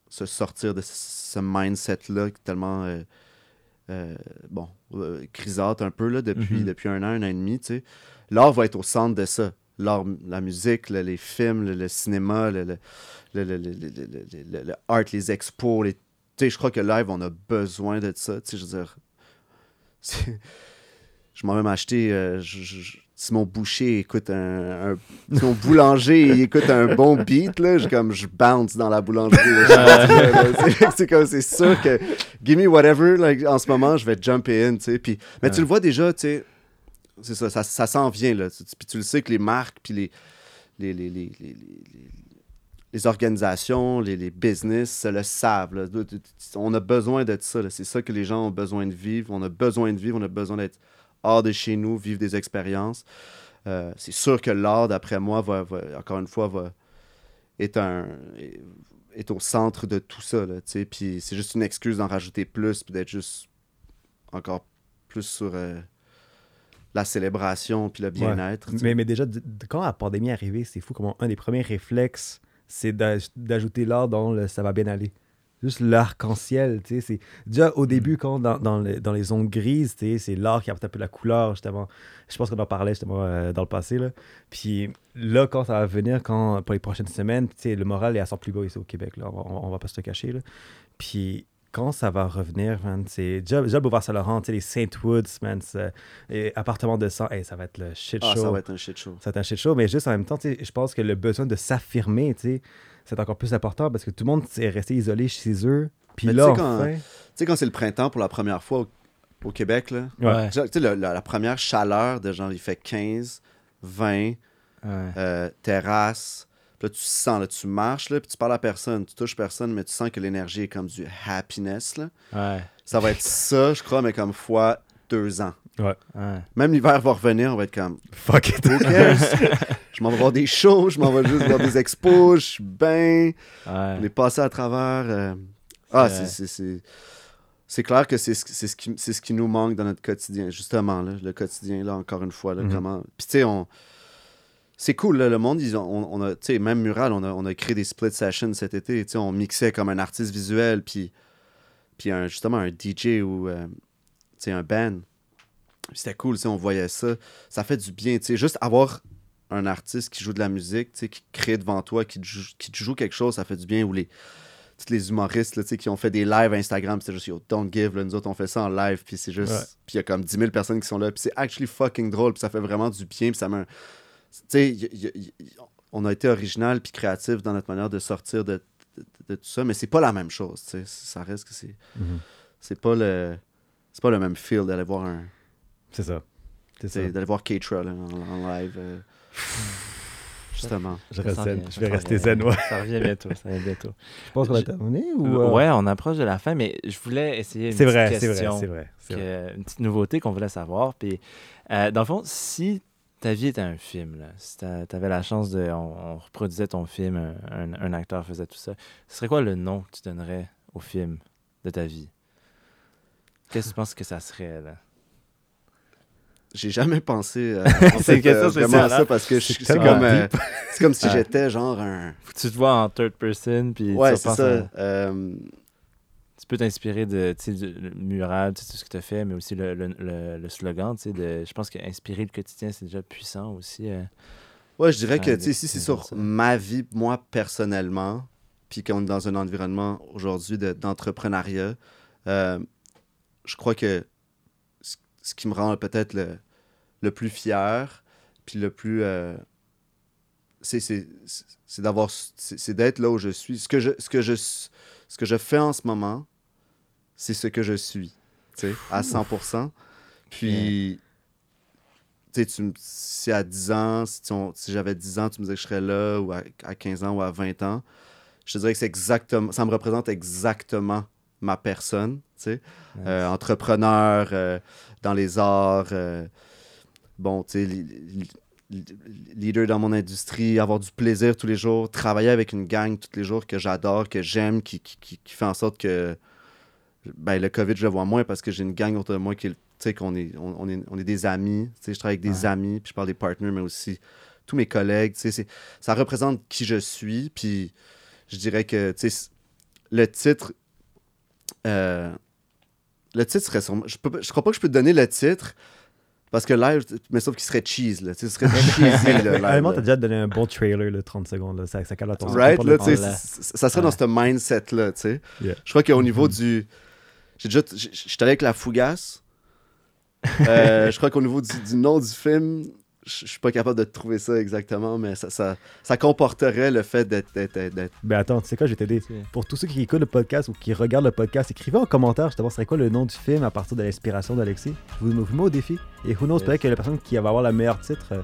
se sortir de ce- ce mindset-là qui est tellement, euh, euh, bon, euh, grisâtre un peu là, depuis, Mhm. depuis un an, un an et demi. tu sais. L'art va être au centre de ça. L'art, la musique, le- les films, le, le cinéma, le, le, le, le, le, le- le- le- le art, les expos, les, sais, je crois que live, on a besoin de ça. Tu sais, je veux dire, je m'en vais m'acheter. euh, je- je- si mon boucher écoute un, un- Si mon boulanger écoute un bon beat, là, je, comme, je bounce dans la boulangerie. *laughs* C'est- comme, c'est sûr que. Give me whatever, like, en ce moment, je vais jump in, tu sais. Puis, mais tu le vois déjà, tu sais. C'est ça, ça, ça s'en vient, là. Tu- Puis tu le sais que les marques, puis les, les, les, les, les- organisations, les, les business le savent. là. On a besoin de ça. C'est ça que les gens ont besoin de vivre. On a besoin de vivre, on a besoin d'être hors de chez nous, vivre des expériences. Euh, c'est sûr que l'art, d'après moi, va, va- encore une fois, va, est, un, est, est au centre de tout ça. Là, puis c'est juste une excuse d'en rajouter plus, puis d'être juste encore plus sur euh, la célébration, puis le bien-être. Mais, mais déjà, quand la pandémie est arrivée, c'est fou comment un des premiers réflexes, c'est d'aj- d'ajouter l'art dans le ça va bien aller. Juste l'arc-en-ciel, c'est- Déjà, Mm. au début, quand dans, dans, les, dans les zones grises, c'est l'art qui apporte un peu la couleur, justement. Je pense qu'on en parlait, justement, euh, dans le passé, là. Puis là, quand ça va venir, quand, pour les prochaines semaines, le moral est à son plus bas ici au Québec, là. On, va- on va pas se le cacher, là. Puis quand ça va revenir, man, c'est déjà, déjà le Boulevard Saint-Laurent, les Saint Woods, man, et appartement de sang, hey, ça va être le shit Ah, show. ça va être un shit show. Ça va être un shit show, mais juste en même temps, je pense que le besoin de s'affirmer, tu sais, c'est encore plus important parce que tout le monde est resté isolé chez eux. Puis Mais là, tu sais, quand- enfin, c'est le printemps pour la première fois au, au Québec, là, Ouais. tu sais, la, la première chaleur de genre, il fait 15, 20, Ouais. euh, terrasse. Puis là, tu sens, là, tu marches, là, puis tu parles à personne, tu touches personne, mais tu sens que l'énergie est comme du happiness. Là. Ouais. Ça va être ça, je crois, mais comme fois deux ans. Ouais. Même l'hiver va revenir, on va être comme, fuck it. *laughs* je m'en vais voir des shows, je m'en vais juste voir des expos, je suis bien. Ouais. On est passé à travers. euh, Ah, C'est clair que c'est ce, qui, c'est ce qui nous manque dans notre quotidien, justement, là, le quotidien, là, encore une fois. Là, Mhm. comment... Puis, tu sais, on... c'est cool, là, le monde, ils ont, on, on a, même Mural, on a, on a créé des split sessions cet été, on mixait comme un artiste visuel, puis, puis un, justement un DJ ou, euh, un band. C'était cool, on voyait ça. Ça fait du bien, juste avoir un artiste qui joue de la musique, qui crée devant toi, qui te, joue, qui te joue quelque chose, ça fait du bien. Ou les, les humoristes là, qui ont fait des lives Instagram, c'est juste yo, don't give, là, nous autres on fait ça en live, puis c'est juste. Ouais. Puis il y a comme 10 000 personnes qui sont là, puis c'est actually fucking drôle, puis ça fait vraiment du bien, puis ça met un- Tu sais, on a été original puis créatif dans notre manière de sortir de, de- de tout ça, mais c'est pas la même chose, tu sais. Ça reste que c'est. Mhm. C'est pas le. C'est pas le même feel d'aller voir un. C'est ça. C'est D'aller voir Keitra là, en, en live. euh, justement. Je, reste zen. je vais rester zen, ouais. Ça revient bientôt. Ça revient bientôt. Je pense qu'on va Je- terminer ou. Euh, Ouais, on approche de la fin, mais je voulais essayer une petite vrai, c'est question. vrai, c'est vrai. c'est vrai. que- une petite nouveauté qu'on voulait savoir. Puis, euh, dans le fond, si ta vie était un film, là, si tu avais la chance de. On, on reproduisait ton film, un, un- un acteur faisait tout ça, ce serait quoi le nom que tu donnerais au film de ta vie? Qu'est-ce que tu penses que ça serait, là? J'ai jamais pensé euh, en *laughs* C'est une fait, question euh, vraiment à hein? ça parce que C'est comme, euh, comme si *laughs* j'étais genre un. Faut que tu te vois en third person, puis Ouais, tu c'est ça. à- Euh, tu peux t'inspirer de du mural, tout ce que tu as fait, mais aussi le, le, le- le slogan. tu sais, De, je pense que inspirer le quotidien, c'est déjà puissant aussi. euh. Ouais, je dirais que si c'est sur ça. ma vie, moi personnellement, puis qu'on est dans un environnement aujourd'hui de- d'entrepreneuriat, je crois que ce, qui me rend peut-être le, le plus fier, puis le plus. euh, c'est d'avoir. C'est d'être là où je suis. Ce que je, ce, que je, ce que je fais en ce moment, c'est ce que je suis, tu sais, à 100%. Puis tu sais, si à 10 ans, si, j'avais 10 ans, tu me disais que je serais là, ou à, à 15 ans, ou à 20 ans, je te dirais que c'est exactement, ça me représente exactement ma personne, tu sais. Euh, entrepreneur euh, dans les arts, euh, bon, tu sais, leader dans mon industrie, avoir du plaisir tous les jours, travailler avec une gang tous les jours que j'adore, que j'aime, qui, qui, qui- qui fait en sorte que ben, le COVID, je le vois moins parce que j'ai une gang autour de moi qui est, tu sais, qu'on est, on, on est, on est des amis. Tu sais, je travaille avec des Ouais. amis, puis je parle des partners, mais aussi tous mes collègues. Tu sais, ça représente qui je suis. Puis je dirais que, tu sais, le titre, euh, le titre serait sûrement. Je, peux, pas- je crois pas que je peux te donner le titre Parce que live, mais sauf qu'il serait cheese, là. Tu sais, ce serait *laughs* cheesy. Honnêtement, là. t'as déjà donné un bon trailer, le 30 secondes. Là. Ça, ça cale l'attention. Right, Pas là, tu sais, ça serait dans Ouais. ce mindset-là, tu sais. Yeah. Je crois qu'au niveau du... J'ai déjà... J'étais allé avec La Fougasse. Euh, *laughs* je crois qu'au niveau du, du nom du film, je suis pas capable de trouver ça exactement, mais ça, ça, ça comporterait le fait d'être... Ben attends, tu sais quoi, je vais t'aider. Pour tous ceux qui écoutent le podcast ou qui regardent le podcast, écrivez en commentaire justement serait quoi le nom du film à partir de l'inspiration d'Alexis. Je vous, vous mets au défi. Et who knows, Yes. peut-être que la personne qui va avoir le meilleur titre, euh,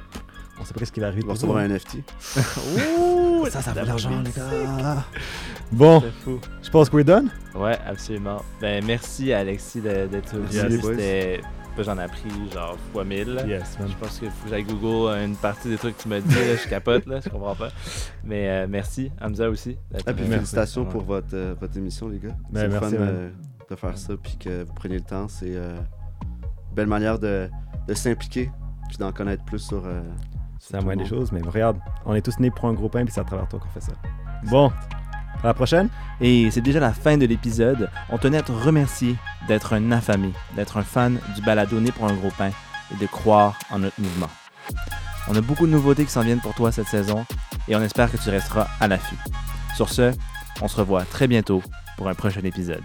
on sait pas ce qui va arriver. Il va recevoir un NFT. *laughs* Ouh, Ça, ça vaut la l'argent, les gars. Bon, je pense que we're done. Ouais, absolument. Ben, merci à Alexis d'être venu. C'était. J'en ai appris genre fois mille. Yes. Je pense qu'il faut que j'aille Google euh, une partie des trucs que tu m'as dit. là, je capote, là, je comprends pas. Mais euh, merci, Hamza aussi. d'être Ah, puis félicitations pour votre, euh, votre émission, les gars. Ben, c'est fun euh, de faire ça, puis que vous preniez le temps. C'est euh, une belle manière de, de s'impliquer, puis d'en connaître plus sur... euh, C'est la moindre des choses, mais regarde, on est tous nés pour un gros pain, puis c'est à travers toi qu'on fait ça. Bon, à la prochaine. Et c'est déjà la fin de l'épisode. On tenait à te remercier d'être un affamé, d'être un fan du balado Né pour un gros pain et de croire en notre mouvement. On a beaucoup de nouveautés qui s'en viennent pour toi cette saison et on espère que tu resteras à l'affût. Sur ce, on se revoit très bientôt pour un prochain épisode.